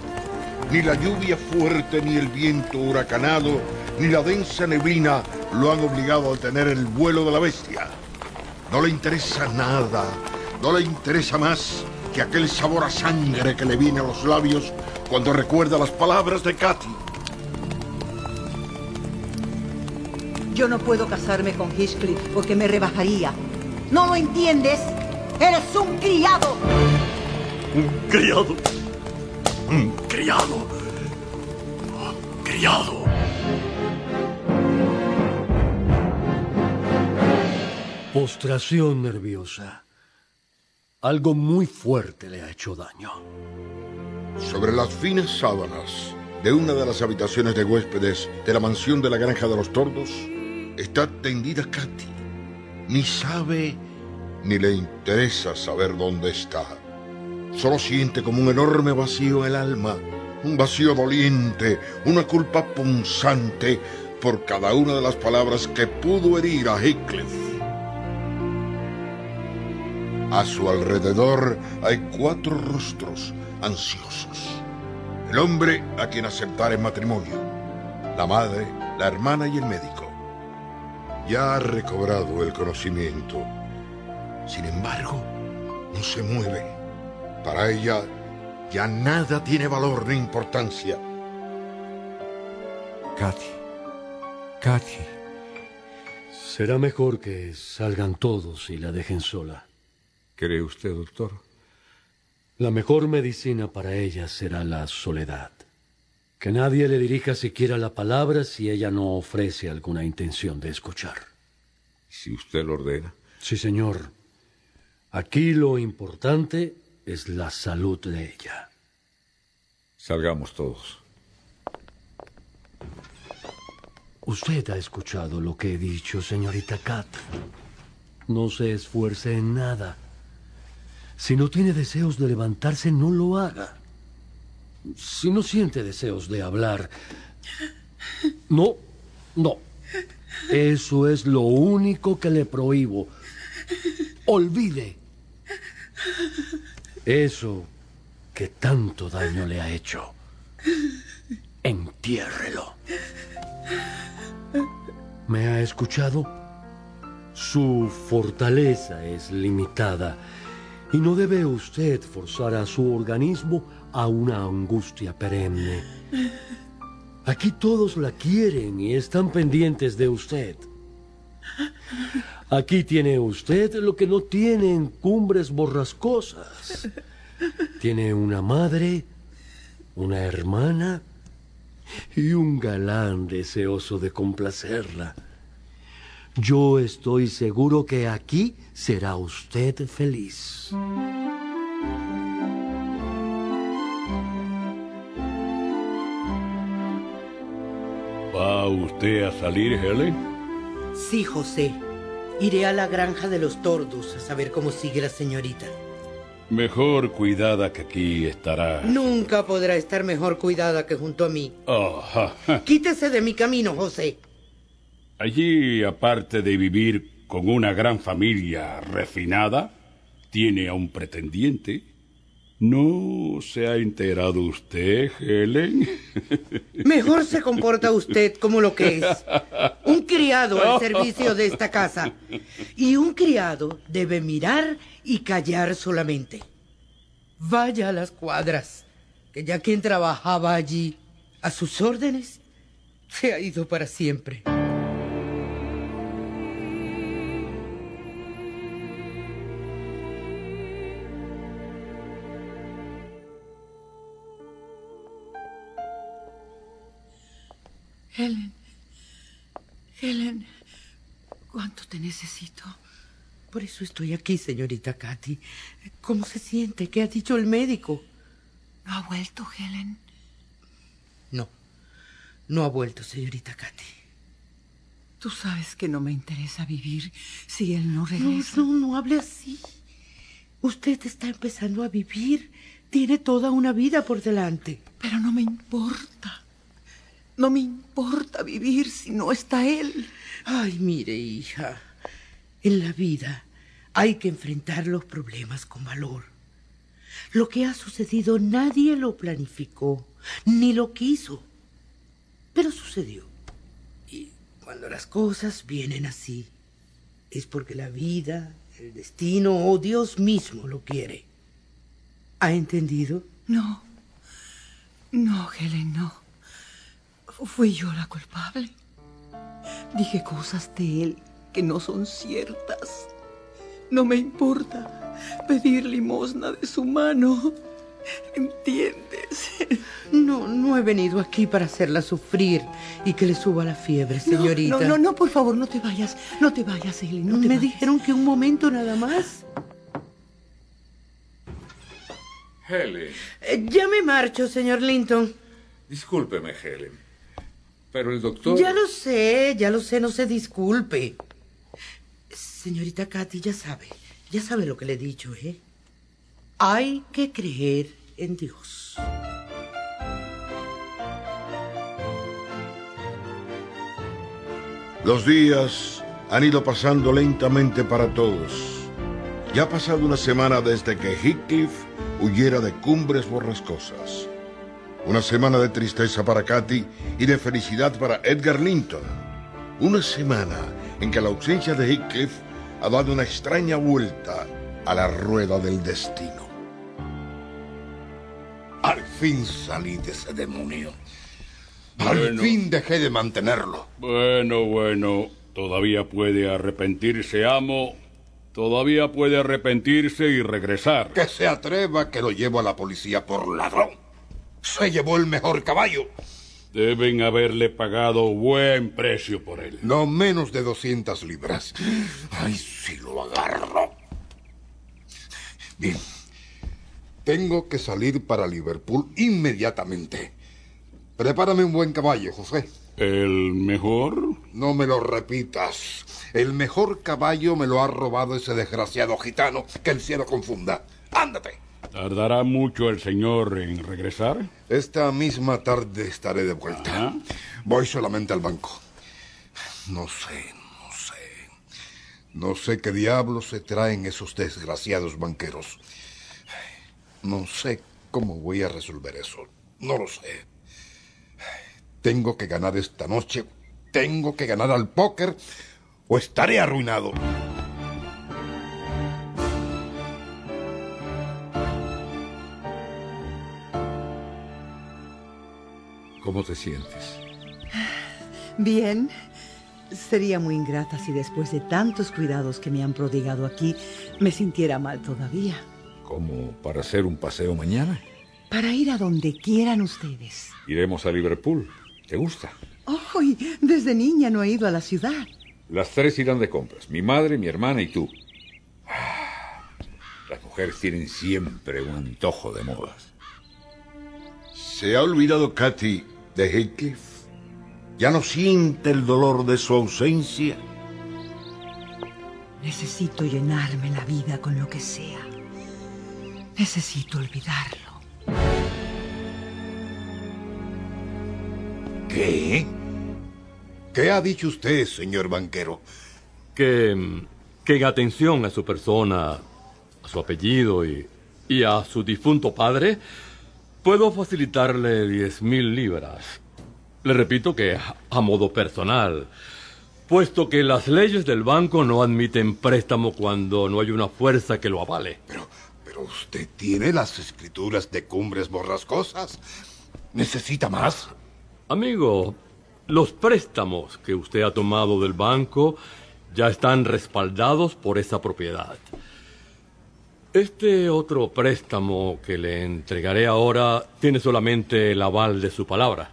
S1: Ni la lluvia fuerte, ni el viento huracanado, ni la densa neblina lo han obligado a detener el vuelo de la bestia. No le interesa nada, no le interesa más que aquel sabor a sangre que le viene a los labios cuando recuerda las palabras de Katy.
S12: Yo no puedo casarme con Heathcliff porque me rebajaría.
S3: ¿No lo entiendes? Eres un criado.
S7: Un criado. Un criado. Un criado.
S4: Postración nerviosa. Algo muy fuerte le ha hecho daño.
S1: Sobre las finas sábanas de una de las habitaciones de huéspedes de la mansión de la Granja de los Tordos está tendida Katy. Ni sabe ni le interesa saber dónde está. Solo siente como un enorme vacío el alma, un vacío doliente, una culpa punzante por cada una de las palabras que pudo herir a Heathcliff. A su alrededor hay cuatro rostros ansiosos. El hombre a quien aceptar en matrimonio, la madre, la hermana y el médico. Ya ha recobrado el conocimiento. Sin embargo, no se mueve. Para ella ya nada tiene valor ni importancia.
S11: Katy. Katy.
S4: Será mejor que salgan todos y la dejen sola.
S11: ¿Cree usted, doctor?
S4: La mejor medicina para ella será la soledad. Que nadie le dirija siquiera la palabra si ella no ofrece alguna intención de escuchar.
S11: Si usted lo ordena.
S4: Sí, señor. Aquí lo importante es la salud de ella.
S11: Salgamos todos.
S4: Usted ha escuchado lo que he dicho, señorita Kat. No se esfuerce en nada. Si no tiene deseos de levantarse, no lo haga. Si no siente deseos de hablar, no, no. Eso es lo único que le prohíbo. Olvide. Eso que tanto daño le ha hecho. Entiérrelo. ¿Me ha escuchado? Su fortaleza es limitada y no debe usted forzar a su organismo a una angustia perenne. Aquí todos la quieren y están pendientes de usted. Aquí tiene usted lo que no tiene en cumbres borrascosas. Tiene una madre, una hermana y un galán deseoso de complacerla. Yo estoy seguro que aquí será usted feliz.
S8: ¿Va usted a salir, Helen?
S2: Sí, José. Iré a la granja de los tordos a saber cómo sigue la señorita.
S8: Mejor cuidada que aquí estará.
S2: Nunca podrá estar mejor cuidada que junto a mí.
S8: Oh, ja, ja.
S2: Quítese de mi camino, José.
S8: Allí, aparte de vivir con una gran familia refinada, tiene a un pretendiente. ¿No se ha enterado usted, Helen?
S2: Mejor se comporta usted como lo que es. Un criado al servicio de esta casa. Y un criado debe mirar y callar solamente. Vaya a las cuadras, que ya quien trabajaba allí a sus órdenes se ha ido para siempre.
S3: Helen. Helen. ¿Cuánto te necesito?
S2: Por eso estoy aquí, señorita Katy. ¿Cómo se siente? ¿Qué ha dicho el médico?
S3: ¿No ha vuelto, Helen?
S2: No, no ha vuelto, señorita Katy.
S3: Tú sabes que no me interesa vivir si él no
S2: No,
S3: regresa.
S2: no, no hable así. Usted está empezando a vivir. Tiene toda una vida por delante.
S3: Pero no me importa. No me importa vivir si no está él.
S2: Ay, mire, hija. En la vida hay que enfrentar los problemas con valor. Lo que ha sucedido nadie lo planificó, ni lo quiso. Pero sucedió. Y cuando las cosas vienen así, es porque la vida, el destino o Dios mismo lo quiere. ¿Ha entendido?
S3: No. No, Helen, no. Fui yo la culpable. Dije cosas de él que no son ciertas. No me importa pedir limosna de su mano. ¿Entiendes?
S2: No, no he venido aquí para hacerla sufrir y que le suba la fiebre, señorita.
S3: No, no, no, por favor, no te vayas. No te vayas, Eli, no te
S2: Me
S3: vayas.
S2: dijeron que un momento nada más.
S11: Helen,
S2: Eh, ya me marcho, señor Linton.
S11: discúlpeme, Helen. Pero el doctor...
S2: Ya lo sé, ya lo sé, no se disculpe. Señorita Katy, ya sabe, ya sabe lo que le he dicho, ¿eh? Hay que creer en Dios.
S1: Los días han ido pasando lentamente para todos. Ya ha pasado una semana desde que Heathcliff huyera de cumbres borrascosas. Una semana de tristeza para Katy y de felicidad para Edgar Linton. Una semana en que la ausencia de Heathcliff ha dado una extraña vuelta a la rueda del destino.
S6: Al fin salí de ese demonio. Al
S8: Bueno.
S6: fin dejé de mantenerlo.
S8: Bueno, bueno, todavía puede arrepentirse, amo. Todavía puede arrepentirse y regresar.
S6: Que se atreva que lo llevo a la policía por ladrón. Se llevó el mejor caballo.
S8: Deben haberle pagado buen precio por él.
S6: No menos de 200 libras. Ay, si lo agarro. Bien. Tengo que salir para Liverpool inmediatamente. Prepárame un buen caballo, José.
S8: ¿El mejor?
S6: No me lo repitas. El mejor caballo me lo ha robado ese desgraciado gitano. Que el cielo confunda. Ándate.
S8: ¿Tardará mucho el señor en regresar?
S6: Esta misma tarde estaré de vuelta. Voy solamente al banco. No sé, no sé. No sé qué diablos se traen esos desgraciados banqueros. No sé cómo voy a resolver eso. No lo sé. Tengo que ganar esta noche. Tengo que ganar al póker o estaré arruinado.
S11: ¿Cómo te sientes?
S3: Bien. Sería muy ingrata si después de tantos cuidados que me han prodigado aquí me sintiera mal todavía.
S11: ¿Como para hacer un paseo mañana?
S3: Para ir a donde quieran ustedes.
S11: Iremos a Liverpool. ¿Te gusta?
S3: Oh, y desde niña no he ido a la ciudad.
S11: Las tres irán de compras. Mi madre, mi hermana y tú. Las mujeres tienen siempre un antojo de modas.
S1: ¿Se ha olvidado Katy de Heathcliff? ¿Ya no siente el dolor de su ausencia?
S3: Necesito llenarme la vida con lo que sea. Necesito olvidarlo.
S6: ¿Qué? ¿Qué ha dicho usted, señor banquero?
S13: Que, mm, que en atención a su persona, a su apellido y, y a su difunto padre, puedo facilitarle diez mil libras. Le repito que a- modo personal, puesto que las leyes del banco no admiten préstamo cuando no hay una fuerza que lo avale.
S6: Pero usted tiene las escrituras de cumbres borrascosas. ¿Necesita más?
S13: Amigo, los préstamos que usted ha tomado del banco ya están respaldados por esa propiedad. Este otro préstamo que le entregaré ahora tiene solamente el aval de su palabra.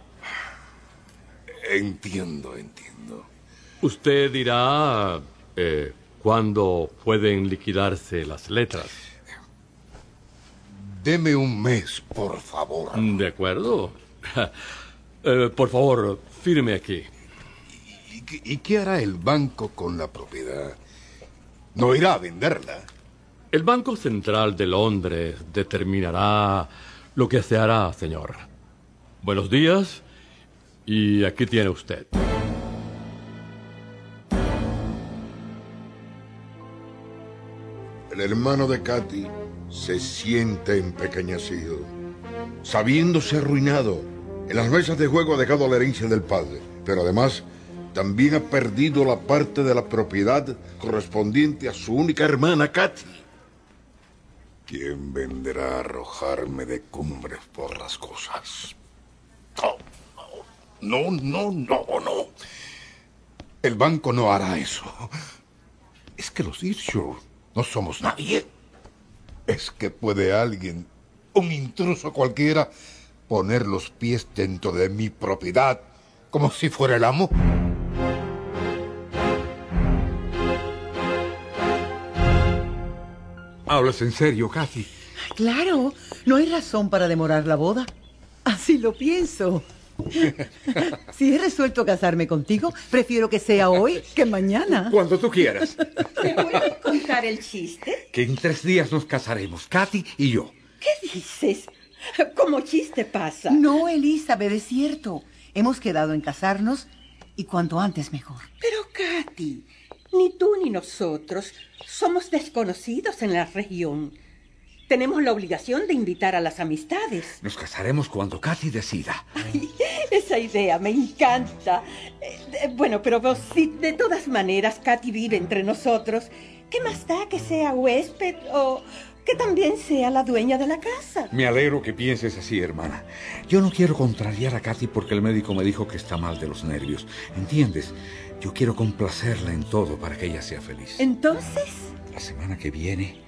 S6: Entiendo, entiendo.
S13: Usted dirá eh, cuándo pueden liquidarse las letras.
S6: Deme un mes, por favor.
S13: De acuerdo. Eh, por favor, firme aquí.
S6: ¿Y y qué hará el banco con la propiedad? ¿No irá a venderla?
S13: El Banco Central de Londres determinará lo que se hará, señor. Buenos días y aquí tiene usted.
S1: El hermano de Katy se siente empequeñecido, sabiéndose arruinado. En las mesas de juego ha dejado la herencia del padre, pero además también ha perdido la parte de la propiedad correspondiente a su única hermana Katy.
S6: ¿Quién vendrá a arrojarme de cumbres por las cosas? No, no, no, no. El banco no hará eso. Es que los Earnshaw no somos nadie. Es que puede alguien, un intruso cualquiera, poner los pies dentro de mi propiedad como si fuera el amo.
S11: ¿Hablas en serio, Kathy?
S3: Claro, no hay razón para demorar la boda. Así lo pienso. Si he resuelto casarme contigo, prefiero que sea hoy que mañana.
S11: Cuando tú quieras.
S5: ¿Te puedo contar el chiste?
S11: Que en tres días nos casaremos, Kathy y yo.
S5: ¿Qué dices? Como chiste pasa.
S3: No, Elizabeth, es cierto. Hemos quedado en casarnos y cuanto antes mejor.
S5: Pero, Katy, ni tú ni nosotros somos desconocidos en la región. Tenemos la obligación de invitar a las amistades.
S11: Nos casaremos cuando Kathy decida.
S5: Ay, esa idea me encanta. Eh, bueno, pero vos, si de todas maneras Katy vive entre nosotros, ¿qué más da que sea huésped o que también sea la dueña de la casa?
S11: Me alegro que pienses así, hermana. Yo no quiero contrariar a Kathy porque el médico me dijo que está mal de los nervios. ¿Entiendes? Yo quiero complacerla en todo para que ella sea feliz.
S5: Entonces,
S11: La semana que viene,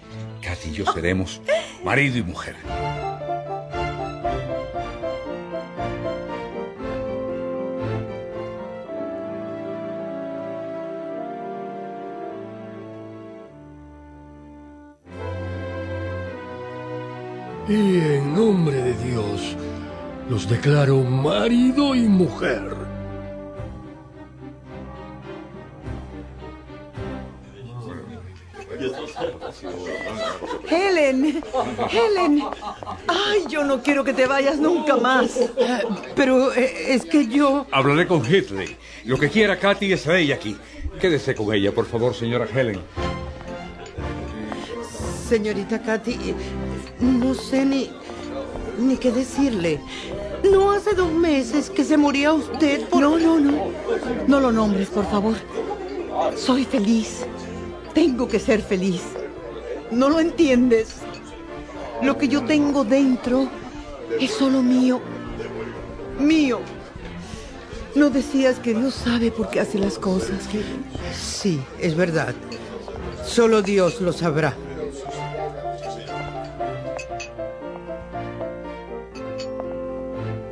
S11: Kathy y yo seremos marido y mujer.
S4: Y en nombre de Dios, los declaro marido y mujer.
S3: Helen, Helen. Ay, yo no quiero que te vayas nunca más. Pero eh, es que yo...
S11: Hablaré con Hitley. Lo que quiera Kathy es ella aquí. Quédese con ella, por favor, señora Helen.
S2: Señorita Katy, no sé ni, ni qué decirle. No hace dos meses que se moría usted por...
S3: No, no, no. No lo nombres, por favor. Soy feliz. Tengo que ser feliz. ¿No lo entiendes? Lo que yo tengo dentro es solo mío. Mío. ¿No decías que Dios sabe por qué hace las cosas?
S2: Sí, es verdad. Solo Dios lo sabrá.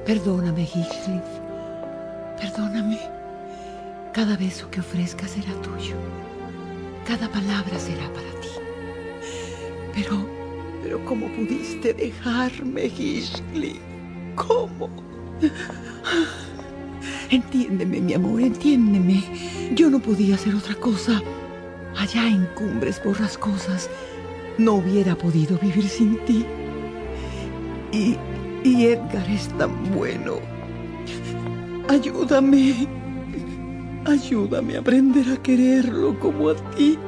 S3: Perdóname, Heathcliff. Perdóname. Cada beso que ofrezca será tuyo. Cada palabra será para ti. Pero, pero ¿cómo pudiste dejarme, Heathcliff? ¿Cómo? Entiéndeme, mi amor, entiéndeme. Yo no podía hacer otra cosa. Allá en cumbres borrascosas no hubiera podido vivir sin ti. Y, y Edgar es tan bueno. Ayúdame. Ayúdame a aprender a quererlo como a ti.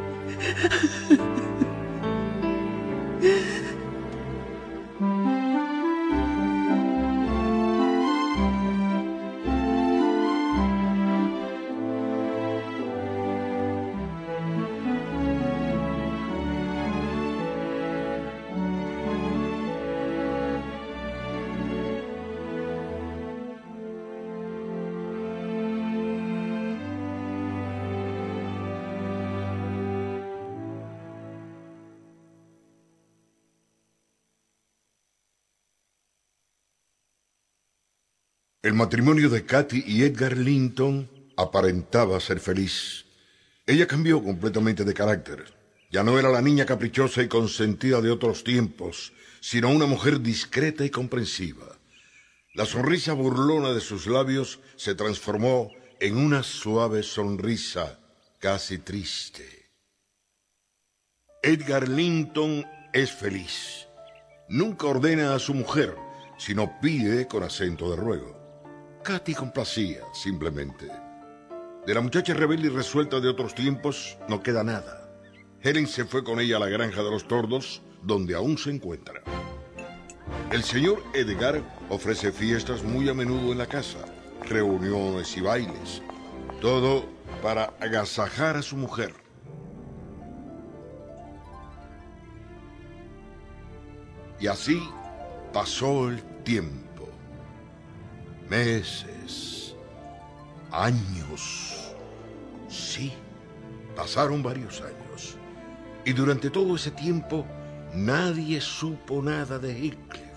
S1: Matrimonio de Katy y Edgar Linton aparentaba ser feliz. Ella cambió completamente de carácter. Ya no era la niña caprichosa y consentida de otros tiempos, sino una mujer discreta y comprensiva. La sonrisa burlona de sus labios se transformó en una suave sonrisa casi triste. Edgar Linton es feliz. Nunca ordena a su mujer, sino pide con acento de ruego. Katy complacía, simplemente. De la muchacha rebelde y resuelta de otros tiempos no queda nada. Helen se fue con ella a la granja de los tordos, donde aún se encuentra. El señor Edgar ofrece fiestas muy a menudo en la casa, reuniones y bailes. Todo para agasajar a su mujer. Y así pasó el tiempo. Meses, años. Sí, pasaron varios años. Y durante todo ese tiempo nadie supo nada de Heathcliff.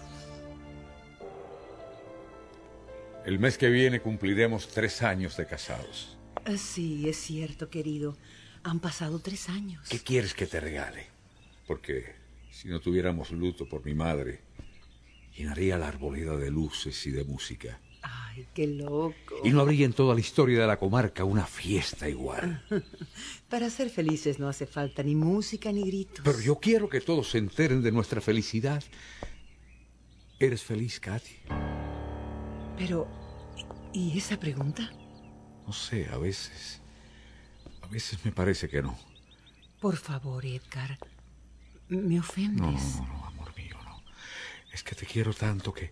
S11: El mes que viene cumpliremos tres años de casados.
S12: Eh, Sí, es cierto, querido. Han pasado tres años.
S11: ¿Qué quieres que te regale? Porque si no tuviéramos luto por mi madre, llenaría la arboleda de luces y de música.
S12: Ay, qué loco.
S11: Y no habría en toda la historia de la comarca una fiesta igual.
S12: Para ser felices no hace falta ni música ni gritos.
S11: Pero yo quiero que todos se enteren de nuestra felicidad. ¿Eres feliz, Katy?
S12: Pero, ¿y esa pregunta?
S11: No sé, a veces. A veces me parece que no.
S12: Por favor, Edgar. Me ofendes.
S11: No, no, no, amor mío, no. Es que te quiero tanto que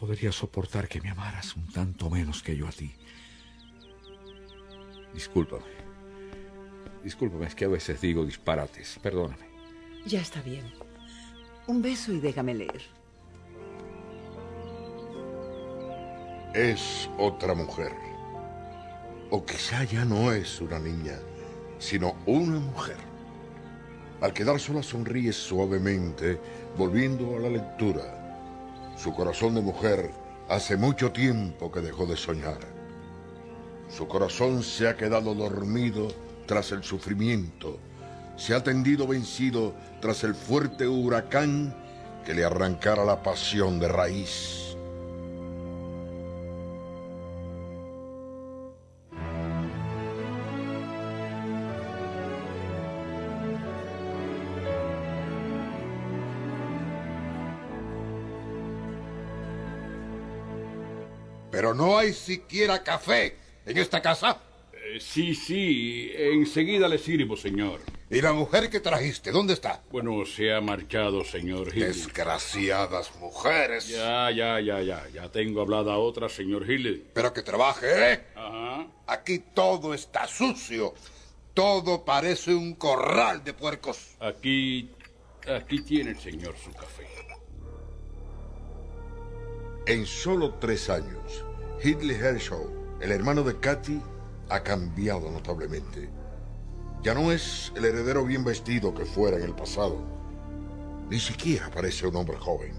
S11: podría soportar que me amaras un tanto menos que yo a ti. Discúlpame. Discúlpame, es que a veces digo disparates. Perdóname.
S12: Ya está bien. Un beso y déjame leer.
S1: Es otra mujer. O quizá ya no es una niña, sino una mujer. Al quedar sola sonríe suavemente, volviendo a la lectura. Su corazón de mujer hace mucho tiempo que dejó de soñar. Su corazón se ha quedado dormido tras el sufrimiento, se ha tendido vencido tras el fuerte huracán que le arrancara la pasión de raíz.
S6: Hay siquiera café en esta casa.
S8: Eh, sí, sí, enseguida le sirvo, señor.
S6: ¿Y la mujer que trajiste, dónde está?
S8: Bueno, se ha marchado, señor Hill.
S6: Desgraciadas mujeres.
S8: Ya, ya, ya, ya. Ya tengo hablada otra, señor Hill.
S6: Pero que trabaje, ¿eh?
S8: Ajá.
S6: Aquí todo está sucio. Todo parece un corral de puercos.
S8: Aquí, aquí tiene el señor su café.
S1: En solo tres años, Hidley Hershaw, el hermano de Katy, ha cambiado notablemente. Ya no es el heredero bien vestido que fuera en el pasado. Ni siquiera parece un hombre joven.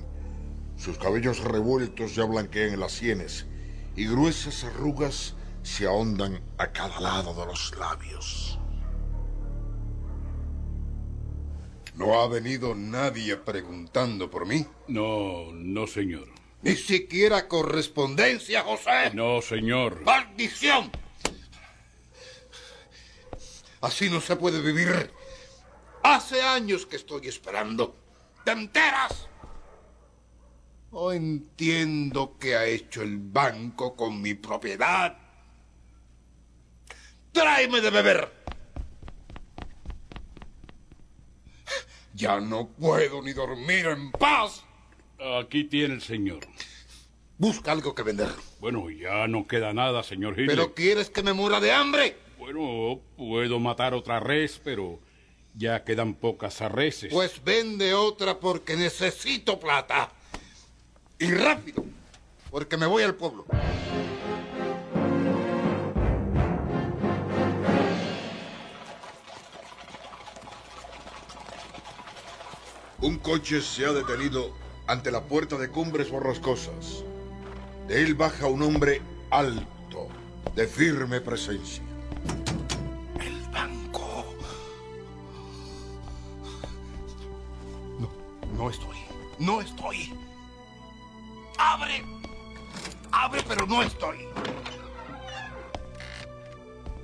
S1: Sus cabellos revueltos ya blanquean en las sienes y gruesas arrugas se ahondan a cada lado de los labios.
S6: ¿No ha venido nadie preguntando por mí?
S8: No, no, señor.
S6: Ni siquiera correspondencia, José.
S8: No, señor.
S6: ¡Maldición! Así no se puede vivir. Hace años que estoy esperando. ¿Te enteras? No entiendo qué ha hecho el banco con mi propiedad. Tráeme de beber. Ya no puedo ni dormir en paz.
S8: Aquí tiene el señor.
S6: Busca algo que vender.
S8: Bueno, ya no queda nada, señor Hill.
S6: ¿Pero quieres que me muera de hambre?
S8: Bueno, puedo matar otra res, pero ya quedan pocas reses.
S6: Pues vende otra porque necesito plata. Y rápido, porque me voy al pueblo.
S1: Un coche se ha detenido ante la puerta de Cumbres Borrascosas. De él baja un hombre alto, de firme presencia.
S6: El banco. No, no estoy. No estoy. ¡Abre! ¡Abre, pero no estoy!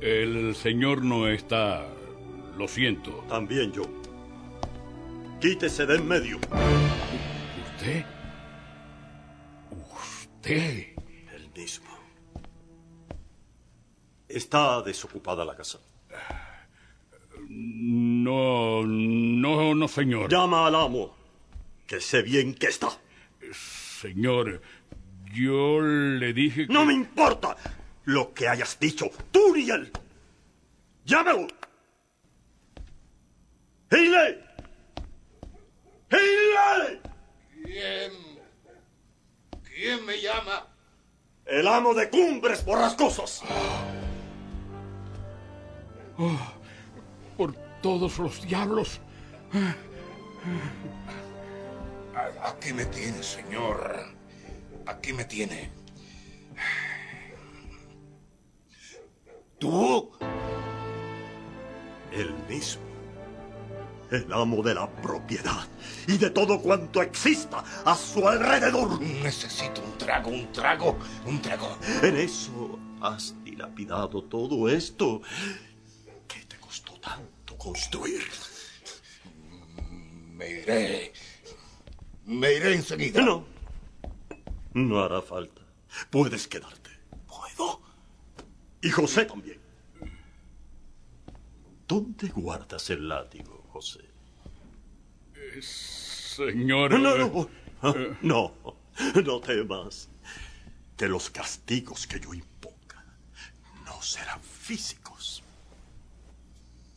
S8: El señor no está. Lo siento.
S7: También yo. Quítese de en medio.
S8: ¿Usted?
S7: El mismo. ¿Está desocupada la casa?
S8: No, no, no, señor.
S7: Llama al amo, que sé bien que está.
S8: Señor, yo le dije que...
S7: No me importa lo que hayas dicho, tú ni él. ¡Llámelo! ¡Hile! ¡Hile!
S6: ¿Quién? ¿Quién me llama?
S7: El amo de cumbres borrascosas.
S8: Oh, ¿por, todos los diablos.
S6: Aquí me tiene, señor. Aquí me tiene.
S7: ¿Tú? El mismo. El amo de la propiedad y de todo cuanto exista a su alrededor.
S6: Necesito un trago, un trago, un trago.
S7: En eso has dilapidado todo esto. ¿Qué te costó tanto construir?
S6: Me iré. Me iré enseguida.
S7: No. No hará falta. Puedes quedarte. ¿Puedo? Y José también. ¿Dónde guardas el látigo, José?
S8: Señor.
S7: No, no, no. No, no temas. Que los castigos que yo imponga no serán físicos.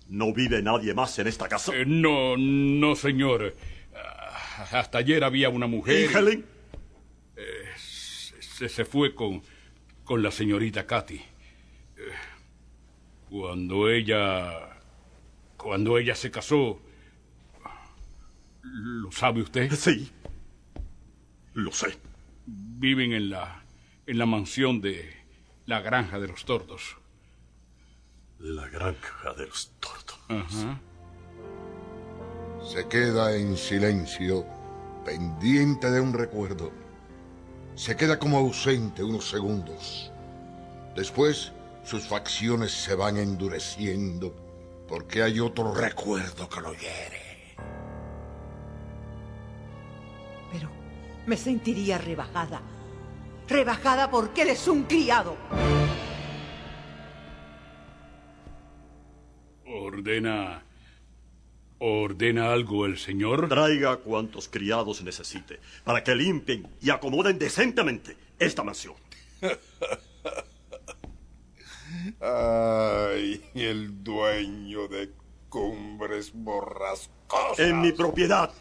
S7: ¿No vive nadie más en esta casa?
S8: Eh, no, no, señor. Ah, Hasta ayer había una mujer.
S7: ¿Y Helen?
S8: Eh, se, se fue con, con la señorita Katy. Eh, Cuando ella. Cuando ella se casó. ¿Lo sabe usted?
S7: Sí. Lo sé.
S8: Viven en la. en la mansión de la granja de los tordos.
S7: La granja de los tordos.
S8: Ajá.
S1: Se queda en silencio, pendiente de un recuerdo. Se queda como ausente unos segundos. Después, sus facciones se van endureciendo porque hay otro recuerdo que lo hiere.
S12: Pero me sentiría rebajada. Rebajada porque él es un criado.
S8: Ordena. ¿Ordena algo el señor?
S7: Traiga cuantos criados necesite para que limpien y acomoden decentemente esta mansión.
S6: Ay, el dueño de cumbres borrascosas.
S7: En mi propiedad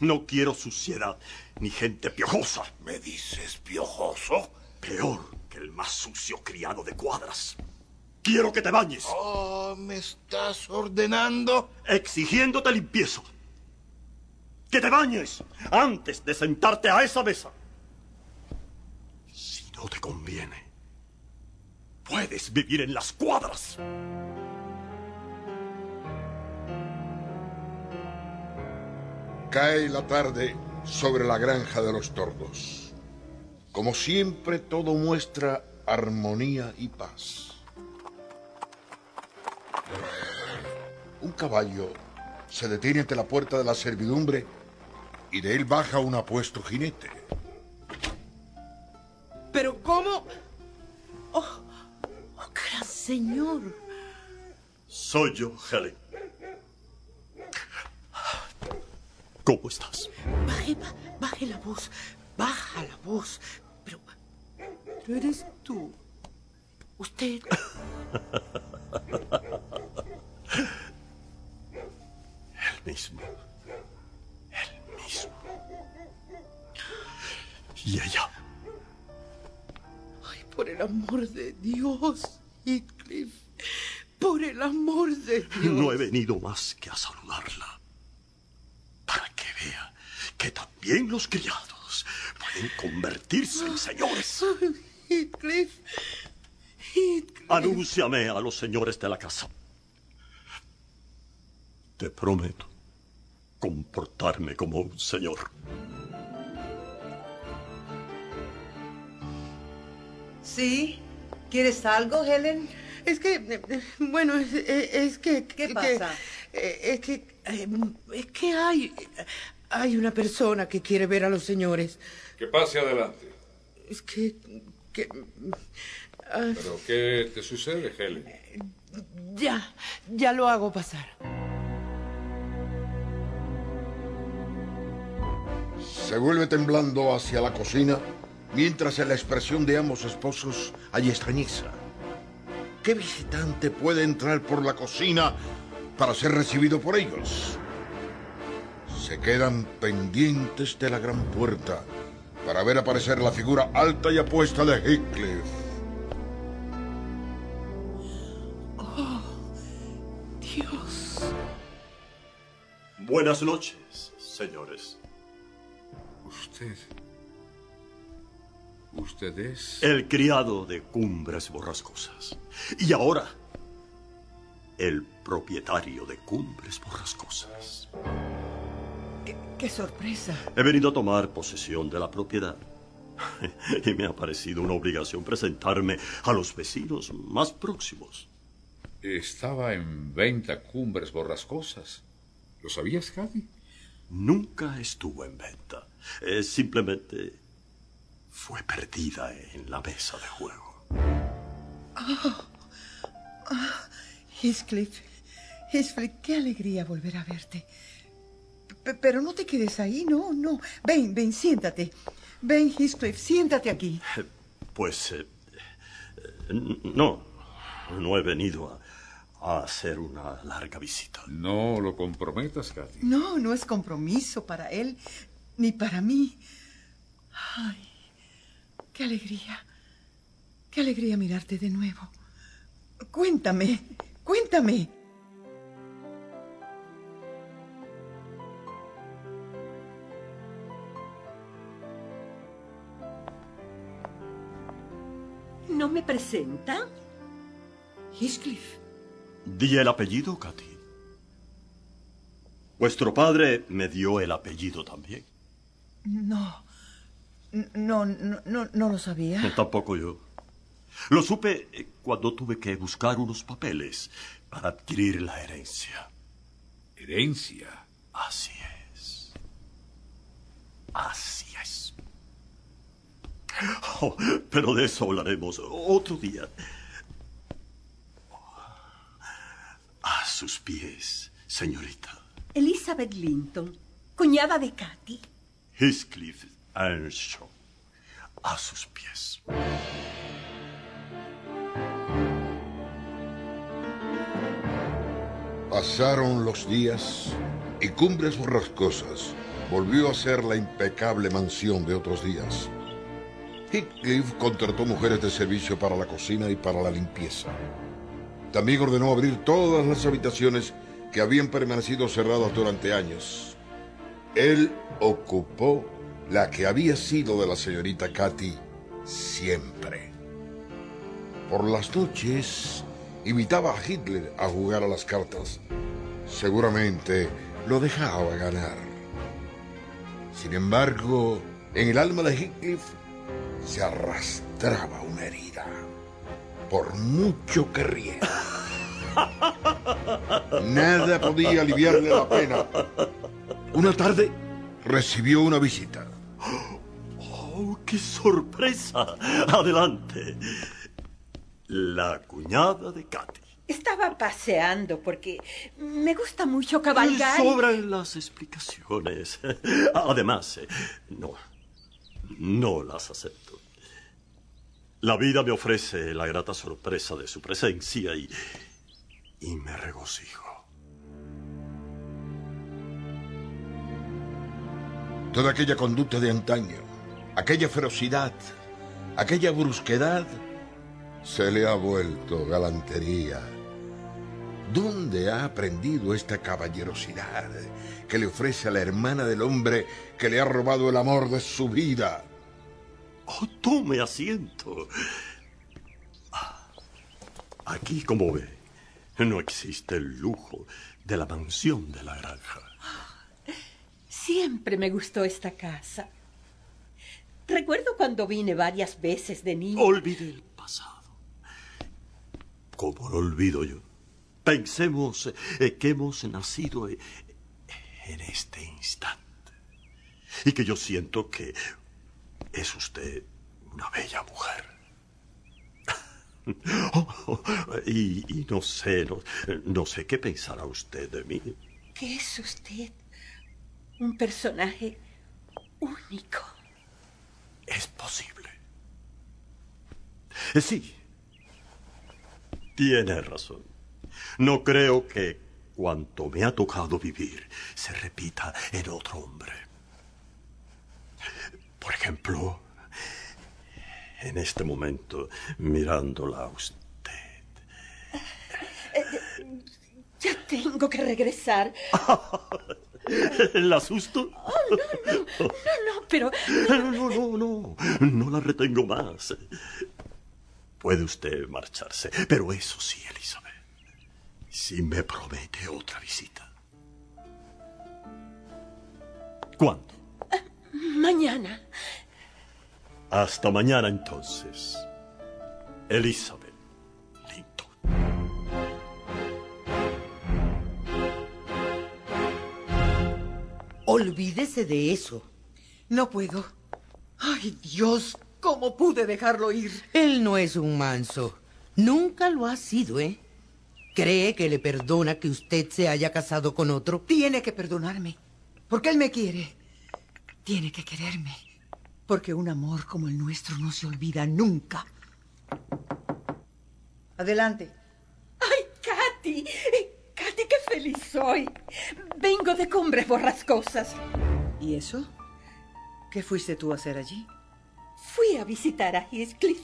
S7: no quiero suciedad ni gente piojosa.
S6: ¿Me dices piojoso?
S7: Peor que el más sucio criado de cuadras. Quiero que te bañes.
S6: Oh, ¿me estás ordenando?
S7: Exigiéndote limpieza. Que te bañes antes de sentarte a esa mesa. Si no te conviene, puedes vivir en las cuadras.
S1: Cae la tarde sobre la granja de los tordos. Como siempre, todo muestra armonía y paz. Un caballo se detiene ante la puerta de la servidumbre y de él baja un apuesto jinete.
S2: ¿Pero cómo? Oh, señor.
S7: Soy yo, Helen. ¿Cómo estás?
S2: Baje, ba- baje la voz, baja la voz. Pero, pero eres tú. Usted.
S7: El mismo. El mismo. Y ella.
S2: Ay, por el amor de Dios, Heathcliff. Por el amor de Dios.
S7: No he venido más que a saludarla. Para que vea que también los criados pueden convertirse en señores.
S2: Heathcliff. Heathcliff.
S7: Anúnciame a los señores de la casa. Te prometo comportarme como un señor.
S12: ¿Sí? ¿Quieres algo, Helen?
S2: Es que, eh, bueno, es, eh, es que...
S12: ¿Qué pasa?
S2: eh, Es que, eh, es que hay, hay una persona que quiere ver a los señores.
S9: Que pase adelante.
S2: Es que, que ah,
S9: ¿Pero qué te sucede, Helen?
S2: ya, ya lo hago pasar.
S1: Se vuelve temblando hacia la cocina, mientras en la expresión de ambos esposos hay extrañeza. ¿Qué visitante puede entrar por la cocina para ser recibido por ellos? Se quedan pendientes de la gran puerta para ver aparecer la figura alta y apuesta de Heathcliff.
S2: Oh, Dios.
S7: Buenas noches, señores.
S11: Usted. Usted es.
S7: El criado de Cumbres Borrascosas. Y ahora, el propietario de Cumbres Borrascosas.
S3: Qué, qué sorpresa.
S7: He venido a tomar posesión de la propiedad. Y me ha parecido una obligación presentarme a los vecinos más próximos.
S11: Estaba en venta Cumbres Borrascosas. ¿Lo sabías, Cady?
S7: Nunca estuvo en venta. Eh, simplemente fue perdida en la mesa de juego.
S3: Ah, ah, Heathcliff, Heathcliff, qué alegría volver a verte. P- pero no te quedes ahí, no, no. Ven, ven, siéntate. Ven, Heathcliff, siéntate aquí.
S7: Pues eh, eh, no, no he venido a, a hacer una larga visita.
S11: No lo comprometas, Cady.
S3: No, no es compromiso para él, ni para mí. Ay, qué alegría. Qué alegría mirarte de nuevo. Cuéntame, cuéntame.
S5: ¿No me presenta?
S3: Heathcliff.
S7: Di el apellido, Katy. Vuestro padre me dio el apellido también.
S3: No, no, no, no, no lo sabía.
S7: Tampoco yo. Lo supe eh, cuando tuve que buscar unos papeles para adquirir la herencia.
S11: ¿Herencia?
S7: Así es. Así es. Oh, pero de eso hablaremos otro día. A sus pies, señorita.
S5: Elizabeth Linton, cuñada de Katy.
S7: Heathcliff Earnshaw. A sus pies.
S1: Pasaron los días y Cumbres Borrascosas volvió a ser la impecable mansión de otros días. Heathcliff contrató mujeres de servicio para la cocina y para la limpieza. También ordenó abrir todas las habitaciones que habían permanecido cerradas durante años. Él ocupó la que había sido de la señorita Katy siempre. Por las noches invitaba a Hitler a jugar a las cartas. Seguramente lo dejaba ganar. Sin embargo, en el alma de Heathcliff se arrastraba una herida. Por mucho que riera. Nada podía aliviarle la pena. Una tarde recibió una visita.
S7: ¡Oh, qué sorpresa! Adelante. La cuñada de Katy.
S5: Estaba paseando porque me gusta mucho cabalgar. y-
S7: Sobran las explicaciones. Además, eh, no, no las acepto. La vida me ofrece la grata sorpresa de su presencia y, y me regocijo.
S1: Toda aquella conducta de antaño, aquella ferocidad, aquella brusquedad, se le ha vuelto galantería. ¿Dónde ha aprendido esta caballerosidad que le ofrece a la hermana del hombre que le ha robado el amor de su vida?
S7: Oh, tome asiento. Ah, Aquí, como ve, no existe el lujo de la mansión de la granja.
S5: Siempre me gustó esta casa. Recuerdo cuando vine varias veces de niño.
S7: Olvide el pasado. ¿Cómo lo olvido yo? Pensemos eh, que hemos nacido eh, en este instante. Y que yo siento que es usted una bella mujer. Oh, y, y no sé, no, no sé qué pensará usted de mí.
S5: Que es usted un personaje único.
S7: Es posible. Eh, Sí. Tiene razón. No creo que cuanto me ha tocado vivir se repita en otro hombre. Por ejemplo, en este momento, mirándola a usted.
S5: Ya tengo que regresar.
S7: ¿La asusto?
S5: Oh, no, no, no, no, pero...
S7: No, no, no, no, no la retengo más. Puede usted marcharse, pero eso sí, Elizabeth, si me promete otra visita. ¿Cuándo?
S5: Mañana.
S7: Hasta mañana entonces. Elizabeth.
S2: Olvídese de eso.
S3: No puedo. Ay, Dios, ¿cómo pude dejarlo ir?
S2: Él no es un manso. Nunca lo ha sido, ¿eh? ¿Cree que le perdona que usted se haya casado con otro?
S3: Tiene que perdonarme. Porque él me quiere. Tiene que quererme. Porque un amor como el nuestro no se olvida nunca. Adelante.
S5: ¡Ay, Katy! Katy, qué feliz soy. Vengo de Cumbres Borrascosas.
S3: ¿Y eso? ¿Qué fuiste tú a hacer allí?
S5: Fui a visitar a Heathcliff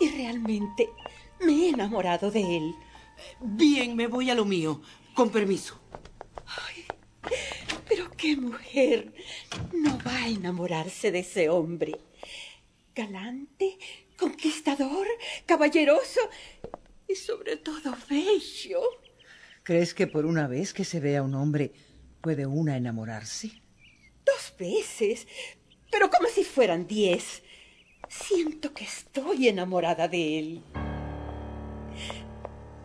S5: y realmente me he enamorado de él.
S2: Bien, me voy a lo mío. Con permiso.
S5: Ay, pero qué mujer no va a enamorarse de ese hombre. Galante, conquistador, caballeroso y sobre todo bello.
S3: ¿Crees que por una vez que se vea un hombre puede una enamorarse?
S5: Dos veces, pero como si fueran diez. Siento que estoy enamorada de él.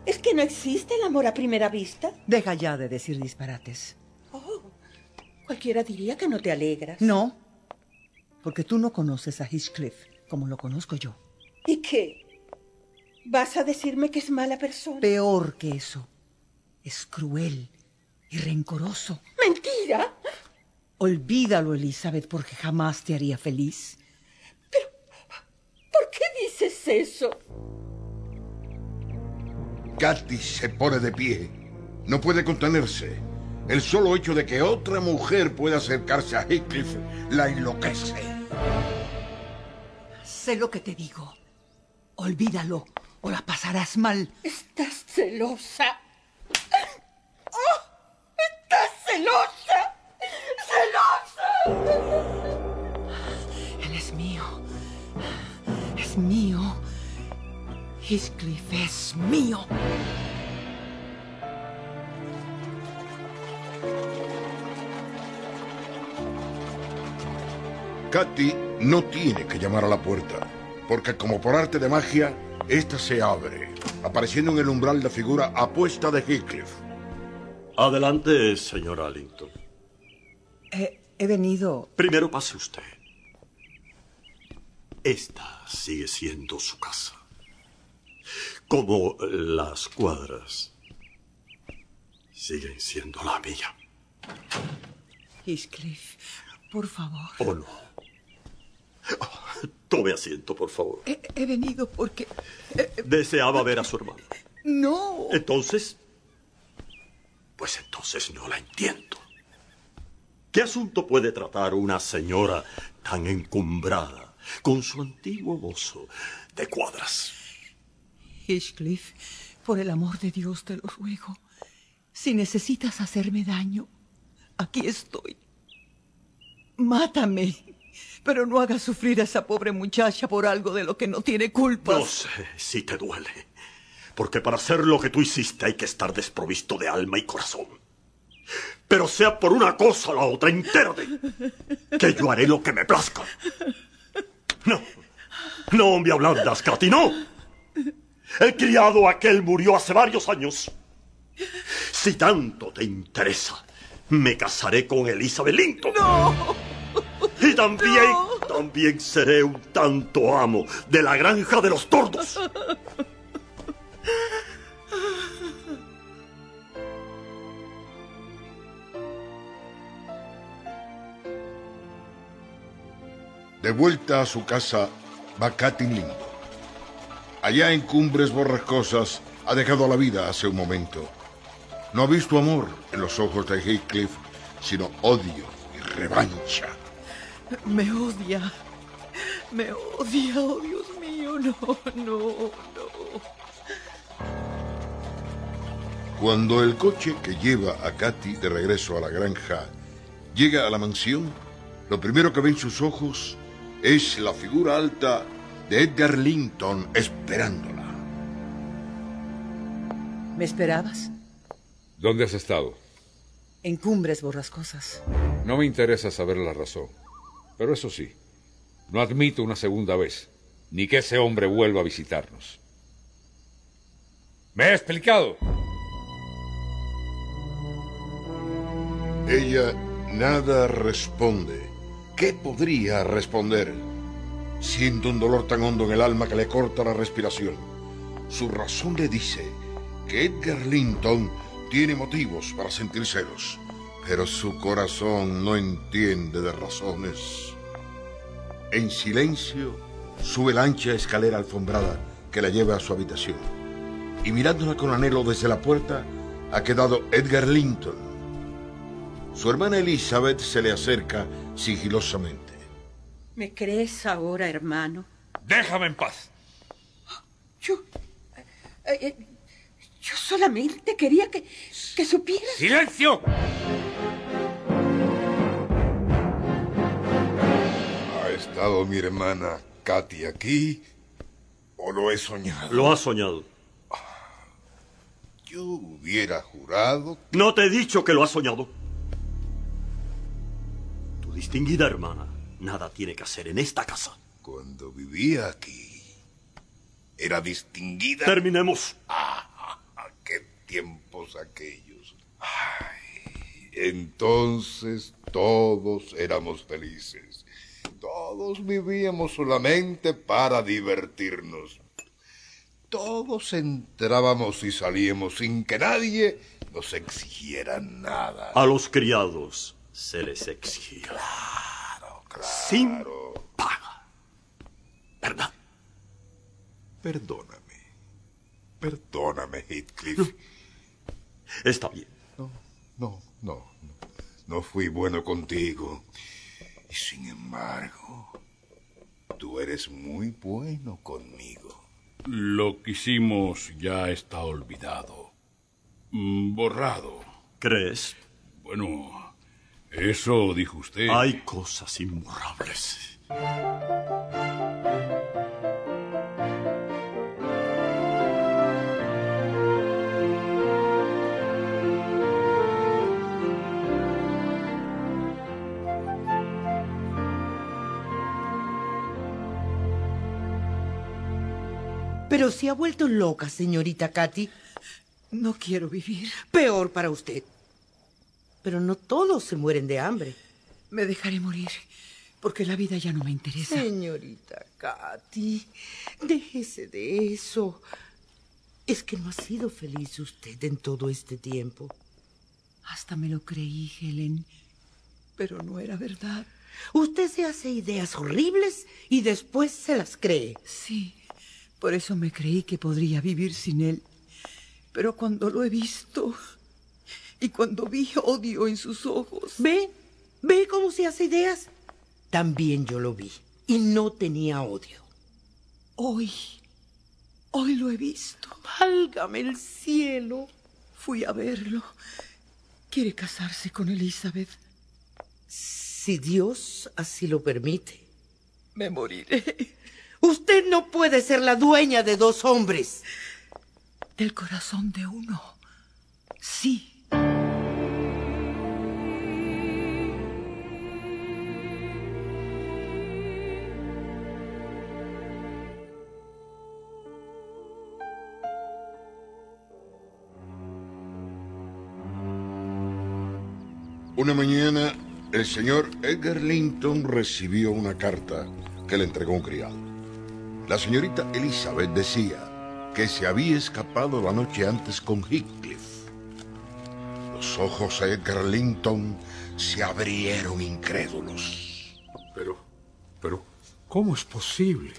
S5: ¿Es que no existe el amor a primera vista?
S3: Deja ya de decir disparates.
S5: Oh, cualquiera diría que no te alegras.
S3: No, porque tú no conoces a Heathcliff como lo conozco yo.
S5: ¿Y qué? ¿Vas a decirme que es mala persona?
S3: Peor que eso. Es cruel y rencoroso.
S5: ¡Mentira!
S3: Olvídalo, Elizabeth, porque jamás te haría feliz.
S5: Pero, ¿por qué dices eso?
S1: Katy se pone de pie. No puede contenerse. El solo hecho de que otra mujer pueda acercarse a Heathcliff la enloquece.
S3: Sé lo que te digo. Olvídalo o la pasarás mal.
S5: Estás celosa. ¡Oh! ¡Estás celosa! ¡Celosa!
S3: Él es mío. Es mío. Heathcliff es mío.
S1: Katy no tiene que llamar a la puerta, porque como por arte de magia, esta se abre, apareciendo en el umbral la figura apuesta de Heathcliff.
S7: Adelante, señor Allington.
S3: He, he venido.
S7: Primero pase usted. Esta sigue siendo su casa. Como las cuadras siguen siendo la mía.
S3: Heathcliff, por favor.
S7: ¿O no? Oh, tome asiento, por favor.
S3: He, he venido porque...
S7: Deseaba ver a su hermano.
S3: No.
S7: Entonces... Pues entonces no la entiendo. ¿Qué asunto puede tratar una señora tan encumbrada con su antiguo mozo de cuadras?
S3: Heathcliff, por el amor de Dios te lo ruego. Si necesitas hacerme daño, aquí estoy. Mátame, pero no hagas sufrir a esa pobre muchacha por algo de lo que no tiene culpa.
S7: No sé si te duele, porque para hacer lo que tú hiciste hay que estar desprovisto de alma y corazón. Pero sea por una cosa o la otra, entérate, que yo haré lo que me plazca. No, no me ablandas, Katy, no. El criado aquel murió hace varios años. Si tanto te interesa, me casaré con Elizabeth Linton.
S3: No.
S7: Y también, no. también seré un tanto amo de la granja de los tordos.
S1: De vuelta a su casa va Katy Lindo. Allá en Cumbres Borrascosas ha dejado la vida hace un momento. No ha visto amor en los ojos de Heathcliff, sino odio y revancha.
S3: Me odia. Me odia, oh Dios mío, no, no, no.
S1: Cuando el coche que lleva a Katy de regreso a la granja llega a la mansión, lo primero que ven sus ojos es la figura alta de Edgar Linton esperándola.
S12: ¿Me esperabas?
S11: ¿Dónde has estado?
S12: En cumbres borrascosas.
S11: No me interesa saber la razón. Pero eso sí, no admito una segunda vez, ni que ese hombre vuelva a visitarnos. ¿Me he explicado?
S1: Ella nada responde. ¿Qué podría responder? Siente un dolor tan hondo en el alma que le corta la respiración. Su razón le dice que Edgar Linton tiene motivos para sentir celos, pero su corazón no entiende de razones. En silencio, sube la ancha escalera alfombrada que la lleva a su habitación. Y mirándola con anhelo desde la puerta, ha quedado Edgar Linton. Su hermana Elizabeth se le acerca sigilosamente.
S5: ¿Me crees ahora, hermano?
S11: Déjame en paz.
S5: Yo. eh, eh, yo solamente quería que, que supieras.
S11: ¡Silencio!
S6: ¿Ha estado mi hermana Katy aquí o lo he soñado?
S7: Lo has soñado.
S6: Yo hubiera jurado.
S7: No te he dicho que lo has soñado. Distinguida hermana nada tiene que hacer en esta casa.
S6: Cuando vivía aquí, era distinguida.
S7: Terminemos.
S6: Ah, qué tiempos aquellos. Ay, entonces todos éramos felices. Todos vivíamos solamente para divertirnos. Todos entrábamos y salíamos sin que nadie nos exigiera nada.
S7: A los criados se les exigía.
S6: Claro, claro.
S7: Sin paga. ¿Verdad?
S6: Perdóname. Perdóname, Heathcliff.
S7: Está bien.
S6: No, no, no. No fui bueno contigo. Y sin embargo, tú eres muy bueno conmigo.
S8: Lo que hicimos ya está olvidado. Mm, Borrado.
S7: ¿Crees?
S8: Bueno, eso dijo usted.
S7: Hay cosas imborrables.
S2: Pero se ha vuelto loca, señorita Katy.
S12: No quiero vivir.
S2: Peor para usted. Pero no todos se mueren de hambre.
S12: Me dejaré morir, porque la vida ya no me interesa.
S2: Señorita Katy, déjese de eso. Es que no ha sido feliz usted en todo este tiempo.
S12: Hasta me lo creí, Helen. Pero no era verdad.
S2: Usted se hace ideas horribles y después se las cree.
S12: Sí, por eso me creí que podría vivir sin él. Pero cuando lo he visto y cuando vi odio en sus ojos.
S2: ¿Ve? ¿Ve cómo se hace ideas? También yo lo vi y no tenía odio.
S12: Hoy, hoy lo he visto.
S2: Válgame el cielo.
S12: Fui a verlo. Quiere casarse con Elizabeth.
S2: Si Dios así lo permite.
S12: Me moriré.
S2: Usted no puede ser la dueña de dos hombres.
S12: Del corazón de uno. Sí.
S1: Una mañana, el señor Edgar Linton recibió una carta que le entregó un criado. La señorita Elizabeth decía que se había escapado la noche antes con Heathcliff. Los ojos de Edgar Linton se abrieron incrédulos.
S11: Pero, pero, ¿cómo es posible?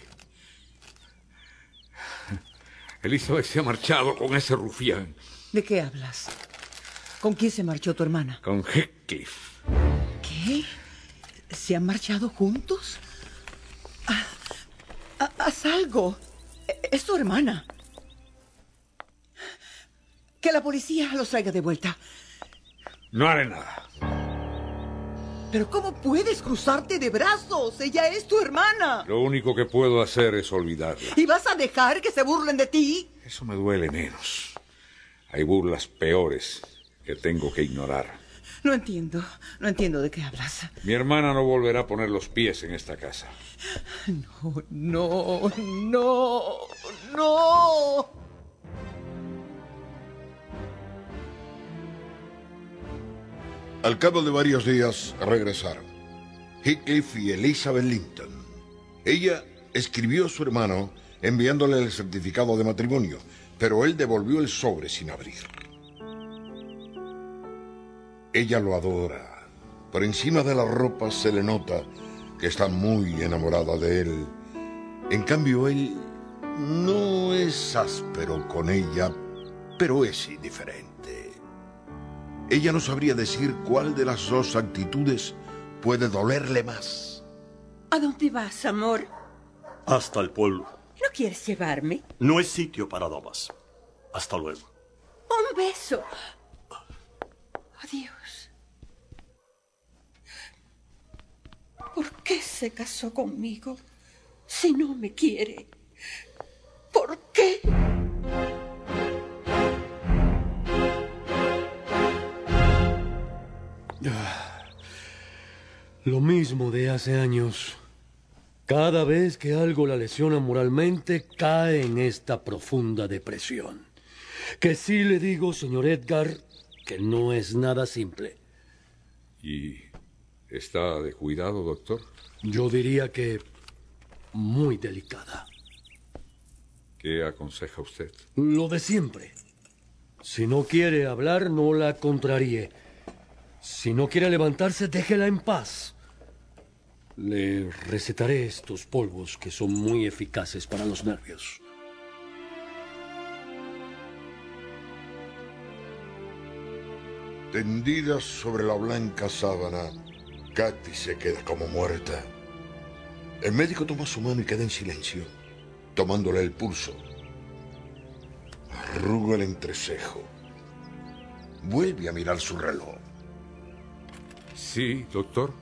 S11: Elizabeth se ha marchado con ese rufián.
S12: ¿De qué hablas? ¿Con quién se marchó tu hermana?
S11: Con Heathcliff.
S12: ¿Qué? ¿Se han marchado juntos? Haz algo. Es tu hermana.
S3: Que la policía los traiga de vuelta.
S11: No haré nada.
S3: Pero ¿cómo puedes cruzarte de brazos? Ella es tu hermana.
S11: Lo único que puedo hacer es olvidarla.
S3: ¿Y vas a dejar que se burlen de ti?
S11: Eso me duele menos. Hay burlas peores que tengo que ignorar.
S3: No entiendo, no entiendo de qué hablas.
S11: Mi hermana no volverá a poner los pies en esta casa.
S3: No, no, no, no.
S1: Al cabo de varios días regresaron. Heathcliff y Elizabeth Linton. Ella escribió a su hermano enviándole el certificado de matrimonio, pero él devolvió el sobre sin abrir. Ella lo adora. Por encima de la ropa se le nota que está muy enamorada de él. En cambio, él no es áspero con ella, pero es indiferente. Ella no sabría decir cuál de las dos actitudes puede dolerle más.
S5: ¿A dónde vas, amor?
S7: Hasta el pueblo.
S5: ¿No quieres llevarme?
S7: No es sitio para damas. Hasta luego.
S5: Un beso. Adiós. ¿Por qué se casó conmigo si no me quiere? ¿Por qué?
S4: Lo mismo de hace años. Cada vez que algo la lesiona moralmente, cae en esta profunda depresión. Que sí le digo, señor Edgar, que no es nada simple.
S11: ¿Y está de cuidado, doctor?
S4: Yo diría que muy delicada.
S11: ¿Qué aconseja usted?
S4: Lo de siempre. Si no quiere hablar, no la contraríe. Si no quiere levantarse, déjela en paz. Le recetaré estos polvos que son muy eficaces para los nervios.
S1: Tendida sobre la blanca sábana, Katy se queda como muerta. El médico toma su mano y queda en silencio, tomándole el pulso. Arruga el entrecejo. Vuelve a mirar su reloj.
S11: Sí, doctor.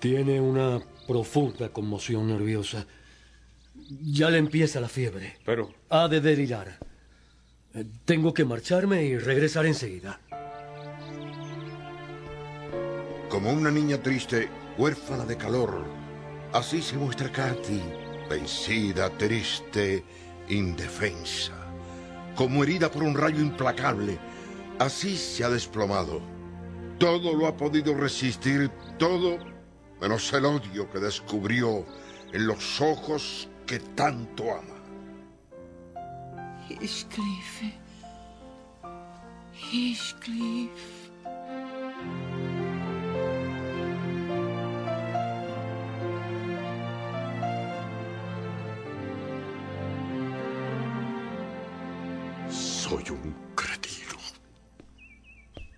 S4: Tiene una profunda conmoción nerviosa. Ya le empieza la fiebre.
S11: Pero...
S4: Ha de delirar. Eh, Tengo que marcharme y regresar enseguida.
S1: Como una niña triste, huérfana de calor, así se muestra Katy, vencida, triste, indefensa. Como herida por un rayo implacable, así se ha desplomado. Todo lo ha podido resistir, todo menos el odio que descubrió en los ojos que tanto ama.
S12: Heathcliff. Heathcliff.
S7: Soy un cretino.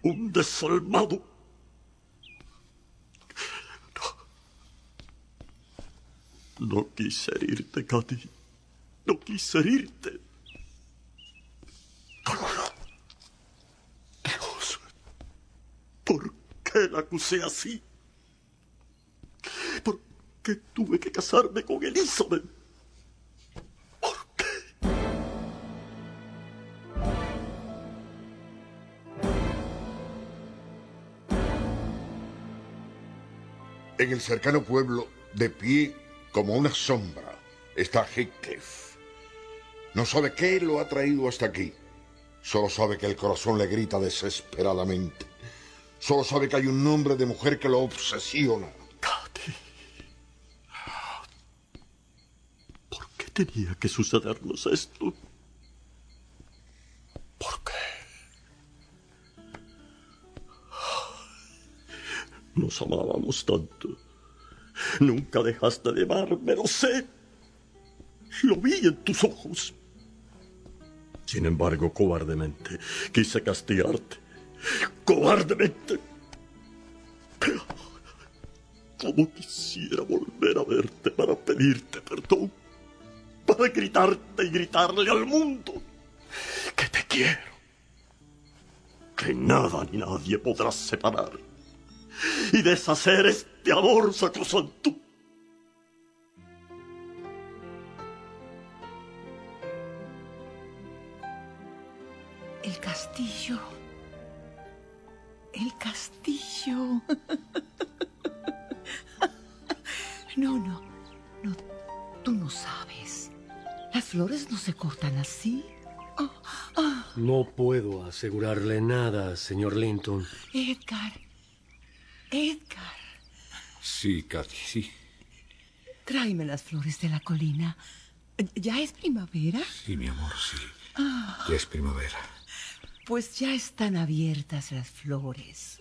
S7: Un desalmado. No, no quise herirte, Katy. No quise herirte. Dios. ¿Por qué la acusé así? ¿Por qué tuve que casarme con Elizabeth?
S1: En el cercano pueblo, de pie como una sombra, está Heathcliff. No sabe qué lo ha traído hasta aquí. Solo sabe que el corazón le grita desesperadamente. Solo sabe que hay un nombre de mujer que lo obsesiona.
S7: Katy. ¿Por qué tenía que sucedernos esto? ¿Por qué? Nos amábamos tanto. Nunca dejaste de amarme, lo sé. Lo vi en tus ojos. Sin embargo, cobardemente quise castigarte. Cobardemente. Pero, como quisiera volver a verte para pedirte perdón. Para gritarte y gritarle al mundo que te quiero. que nada ni nadie podrá separar y deshacer este amor sacrosanto.
S3: El castillo. El castillo. No, no, no, tú no sabes. Las flores no se cortan así.
S4: No puedo asegurarle nada, señor Linton.
S3: Edgar. Edgar.
S11: Sí, Katy, sí.
S3: Tráeme las flores de la colina. ¿Ya es primavera?
S11: Sí, mi amor, sí.
S3: Ah,
S11: Ya es primavera.
S3: pues ya están abiertas las flores.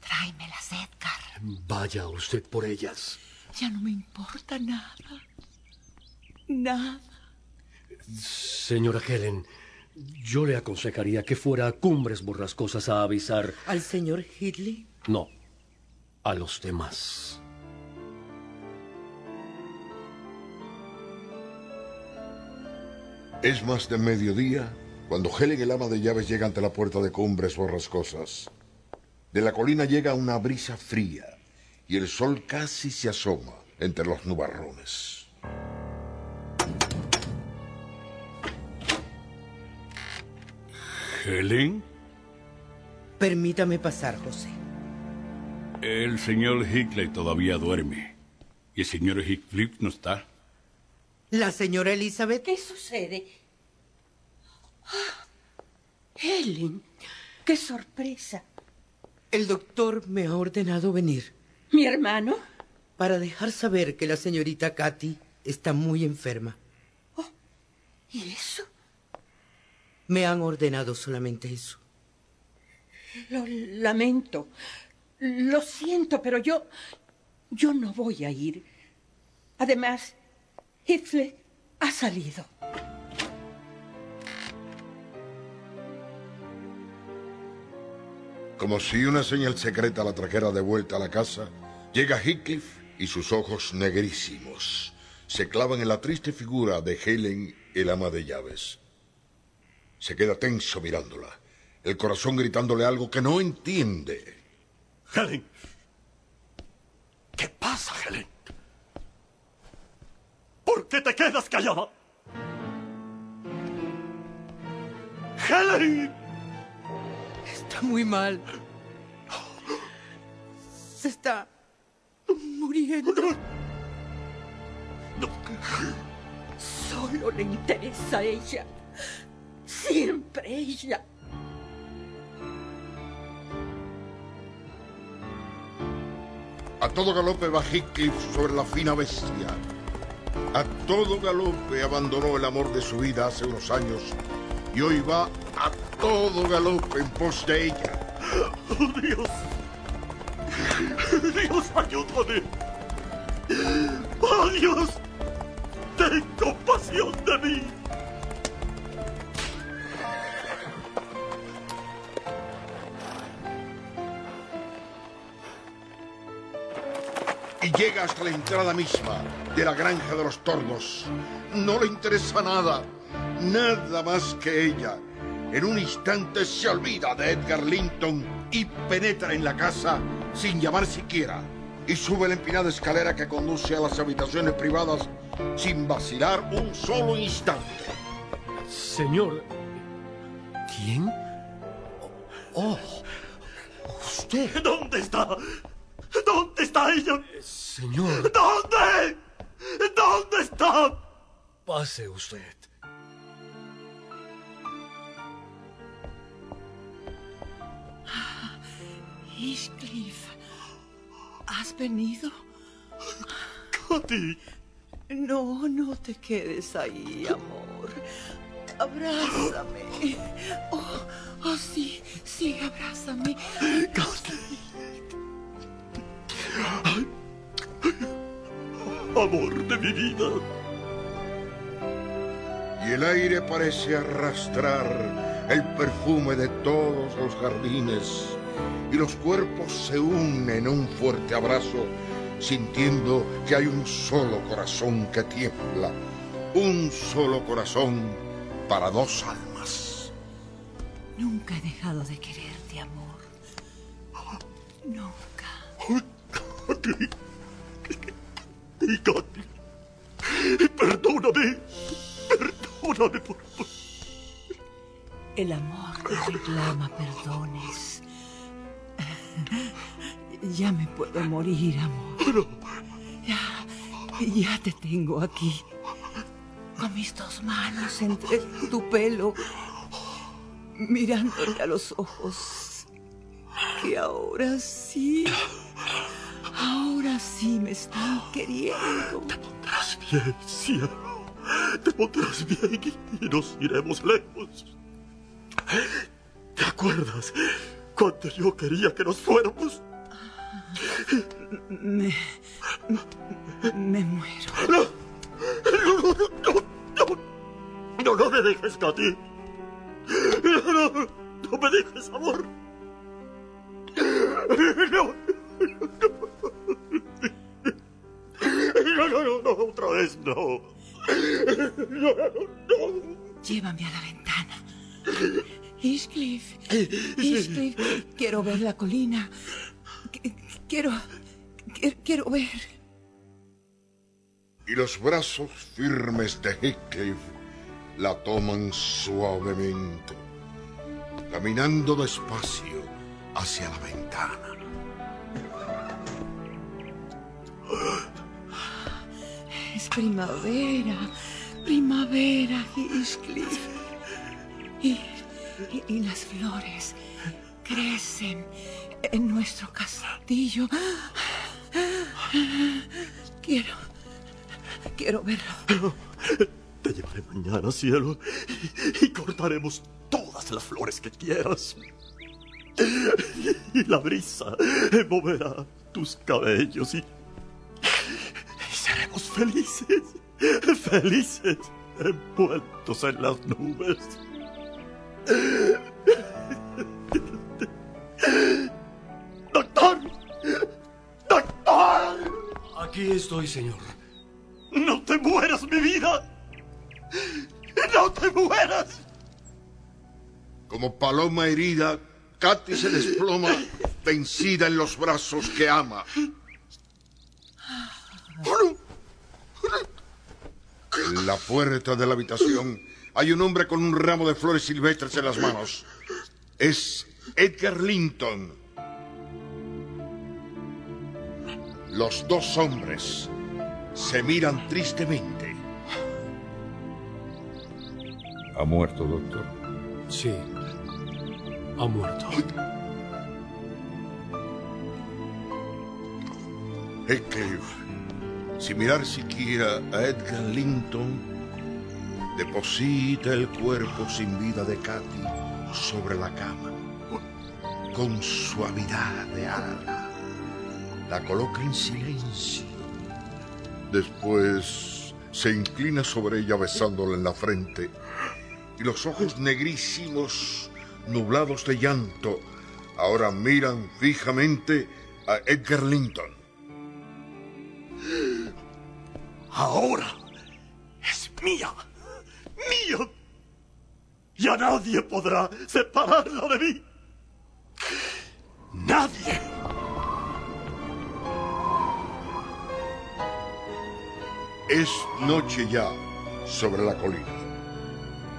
S3: Tráemelas, Edgar.
S4: Vaya usted por ellas.
S3: Ya no me importa nada. Nada.
S4: Señora Helen, yo le aconsejaría que fuera a Cumbres Borrascosas a avisar.
S2: ¿Al señor Hitley?
S4: No, a los demás.
S1: Es más de mediodía cuando Helen, el ama de llaves, llega ante la puerta de Cumbres Borrascosas. De la colina llega una brisa fría y el sol casi se asoma entre los nubarrones.
S8: Helen,
S2: Permítame pasar, José.
S8: El señor Hickley todavía duerme. Y el señor Heathcliff no está.
S2: La señora Elizabeth.
S5: ¿Qué sucede? Ah, Helen, qué sorpresa.
S2: El doctor me ha ordenado venir.
S5: ¿Mi hermano?
S2: Para dejar saber que la señorita Katy está muy enferma.
S5: ¿Y eso?
S2: Me han ordenado solamente eso.
S5: Lo lamento. Lo siento, pero yo. Yo no voy a ir. Además, Heathcliff ha salido.
S1: Como si una señal secreta la trajera de vuelta a la casa, llega Heathcliff y sus ojos negrísimos se clavan en la triste figura de Helen, el ama de llaves. Se queda tenso mirándola, el corazón gritándole algo que no entiende.
S7: Helen. ¿Qué pasa, Helen? ¿Por qué te quedas callada? Helen.
S2: Está muy mal. Se está muriendo.
S5: Solo le interesa a ella. Siempre ella.
S1: A todo galope va Heathcliff sobre la fina bestia. A todo galope abandonó el amor de su vida hace unos años y hoy va a todo galope en pos de ella.
S7: ¡Oh, Dios! ¡Dios, ayúdame! ¡Oh, Dios! ¡Ten compasión de mí!
S1: Llega hasta la entrada misma de la granja de los tordos. No le interesa nada, nada más que ella. En un instante se olvida de Edgar Linton y penetra en la casa sin llamar siquiera. Y sube la empinada escalera que conduce a las habitaciones privadas sin vacilar un solo instante.
S4: Señor. ¿Quién? Oh, usted.
S7: ¿Dónde está? ¿Dónde está ella?
S4: Señor.
S7: ¿Dónde? ¿Dónde está?
S4: Pase usted.
S3: Heathcliff, ¿has venido?
S7: Katy.
S3: No, no te quedes ahí, amor. Abrázame. Oh, oh, sí, sí, abrázame.
S7: Amor de mi vida.
S1: Y el aire parece arrastrar el perfume de todos los jardines. Y los cuerpos se unen en un fuerte abrazo, sintiendo que hay un solo corazón que tiembla. Un solo corazón para dos almas.
S3: Nunca he dejado de quererte. amor. Nunca.
S7: Katy. Perdóname. Perdóname por, por...
S3: El amor no reclama perdones. Ya me puedo morir, amor. Ya, ya te tengo aquí. Con mis dos manos entre tu pelo. Mirándote a los ojos. Que ahora sí. Ahora sí me están queriendo.
S7: Te pondrás bien, cielo. Te pondrás bien y nos iremos lejos. ¿Te acuerdas cuando yo quería que nos fuéramos?
S3: Me. Me muero.
S7: No, no, no, no, no, no, no me dejes, Katy. No, no, no me dejes, amor. No, no, no, no, no, otra vez no. No, no.
S3: Llévame a la ventana. Heathcliff, Heathcliff, quiero ver la colina. Qu- Quiero, quiero, quiero ver.
S1: Y los brazos firmes de Heathcliff la toman suavemente, caminando despacio hacia la ventana.
S3: Primavera, primavera, Heathcliff. Y, las flores crecen en nuestro castillo. Quiero, quiero verlo.
S7: Te llevaré mañana, cielo, y, y cortaremos todas las flores que quieras. Y la brisa moverá tus cabellos y, felices, felices, envueltos en las nubes. ¡Doctor! ¡Doctor!
S4: Aquí estoy, señor.
S7: ¡No te mueras, mi vida! ¡No te mueras!
S1: Como paloma herida, Katy se desploma, vencida en los brazos que ama. En la puerta de la habitación hay un hombre con un ramo de flores silvestres en las manos. Es Edgar Linton. Los dos hombres se miran tristemente.
S11: ¿Ha muerto, doctor?
S4: Sí. Ha muerto.
S1: Heathcliff, sin mirar siquiera a Edgar Linton, deposita el cuerpo sin vida de Katy sobre la cama. Con suavidad de hada, la coloca en silencio. Después se inclina sobre ella besándola en la frente y los ojos negrísimos, nublados de llanto, ahora miran fijamente a Edgar Linton.
S7: Ahora es mía, mía. Ya nadie podrá separarla de mí. Nadie.
S1: Es noche ya sobre la colina.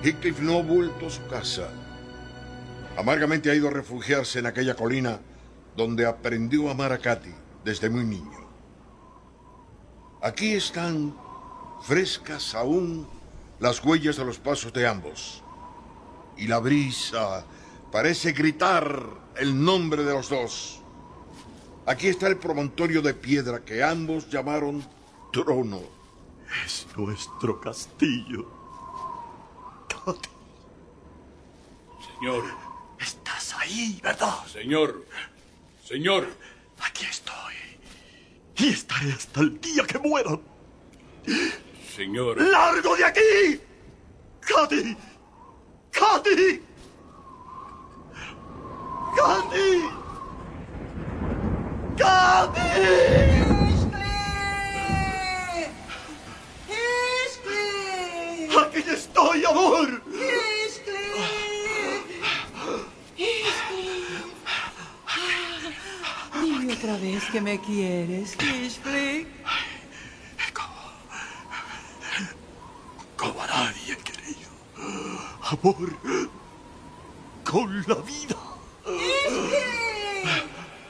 S1: Heathcliff no ha vuelto a su casa. Amargamente ha ido a refugiarse en aquella colina donde aprendió a amar a Katy desde muy niño. Aquí están frescas aún las huellas de los pasos de ambos. Y la brisa parece gritar el nombre de los dos. Aquí está el promontorio de piedra que ambos llamaron trono.
S7: Es nuestro castillo.
S8: Señor,
S7: estás ahí, ¿verdad?
S8: señor, señor.
S7: Aquí estoy. Y estaré hasta el día que muera.
S8: Señor.
S7: ¡Largo de aquí! ¡Katy! ¡Katy! ¡Katy! ¡Katy! ¡Aquí estoy, amor!
S3: Heathcliff. Heathcliff.
S12: Me quieres, Kishflick?
S7: Como a nadie he querido. Amor con la vida.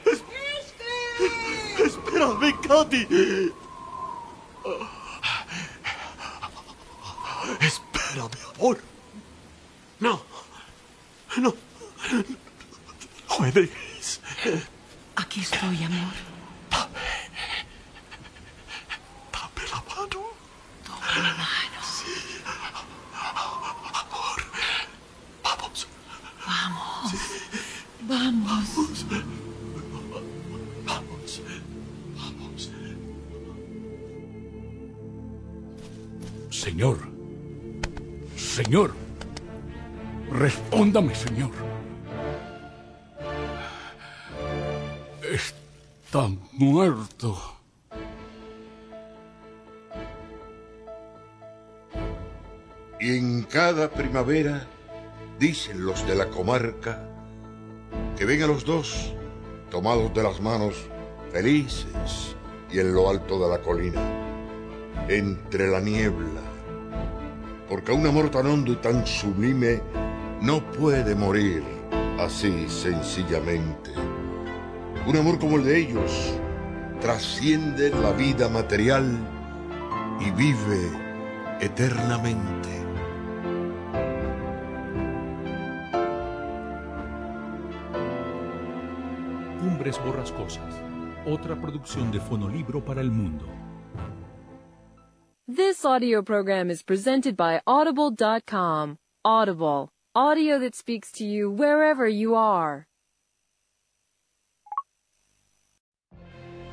S7: Es- Espérame, Katy. Espérame, amor. No. No. No me dejes.
S12: Aquí estoy, amor.
S7: Dame la mano.
S12: Toma mi mano.
S7: Amor. Vamos.
S12: Vamos. Vamos.
S7: Vamos. Vamos.
S8: Señor. Señor. Respóndame, señor. Está muerto.
S1: Y en cada primavera, dicen los de la comarca, que ven a los dos tomados de las manos, felices y en lo alto de la colina, entre la niebla, porque un amor tan hondo y tan sublime no puede morir así sencillamente. Un amor como el de ellos trasciende la vida material y vive eternamente.
S14: Cumbres Borrascosas, otra producción de Fonolibro para el mundo.
S15: This audio program is presented by Audible.com. Audible, audio that speaks to you wherever you are.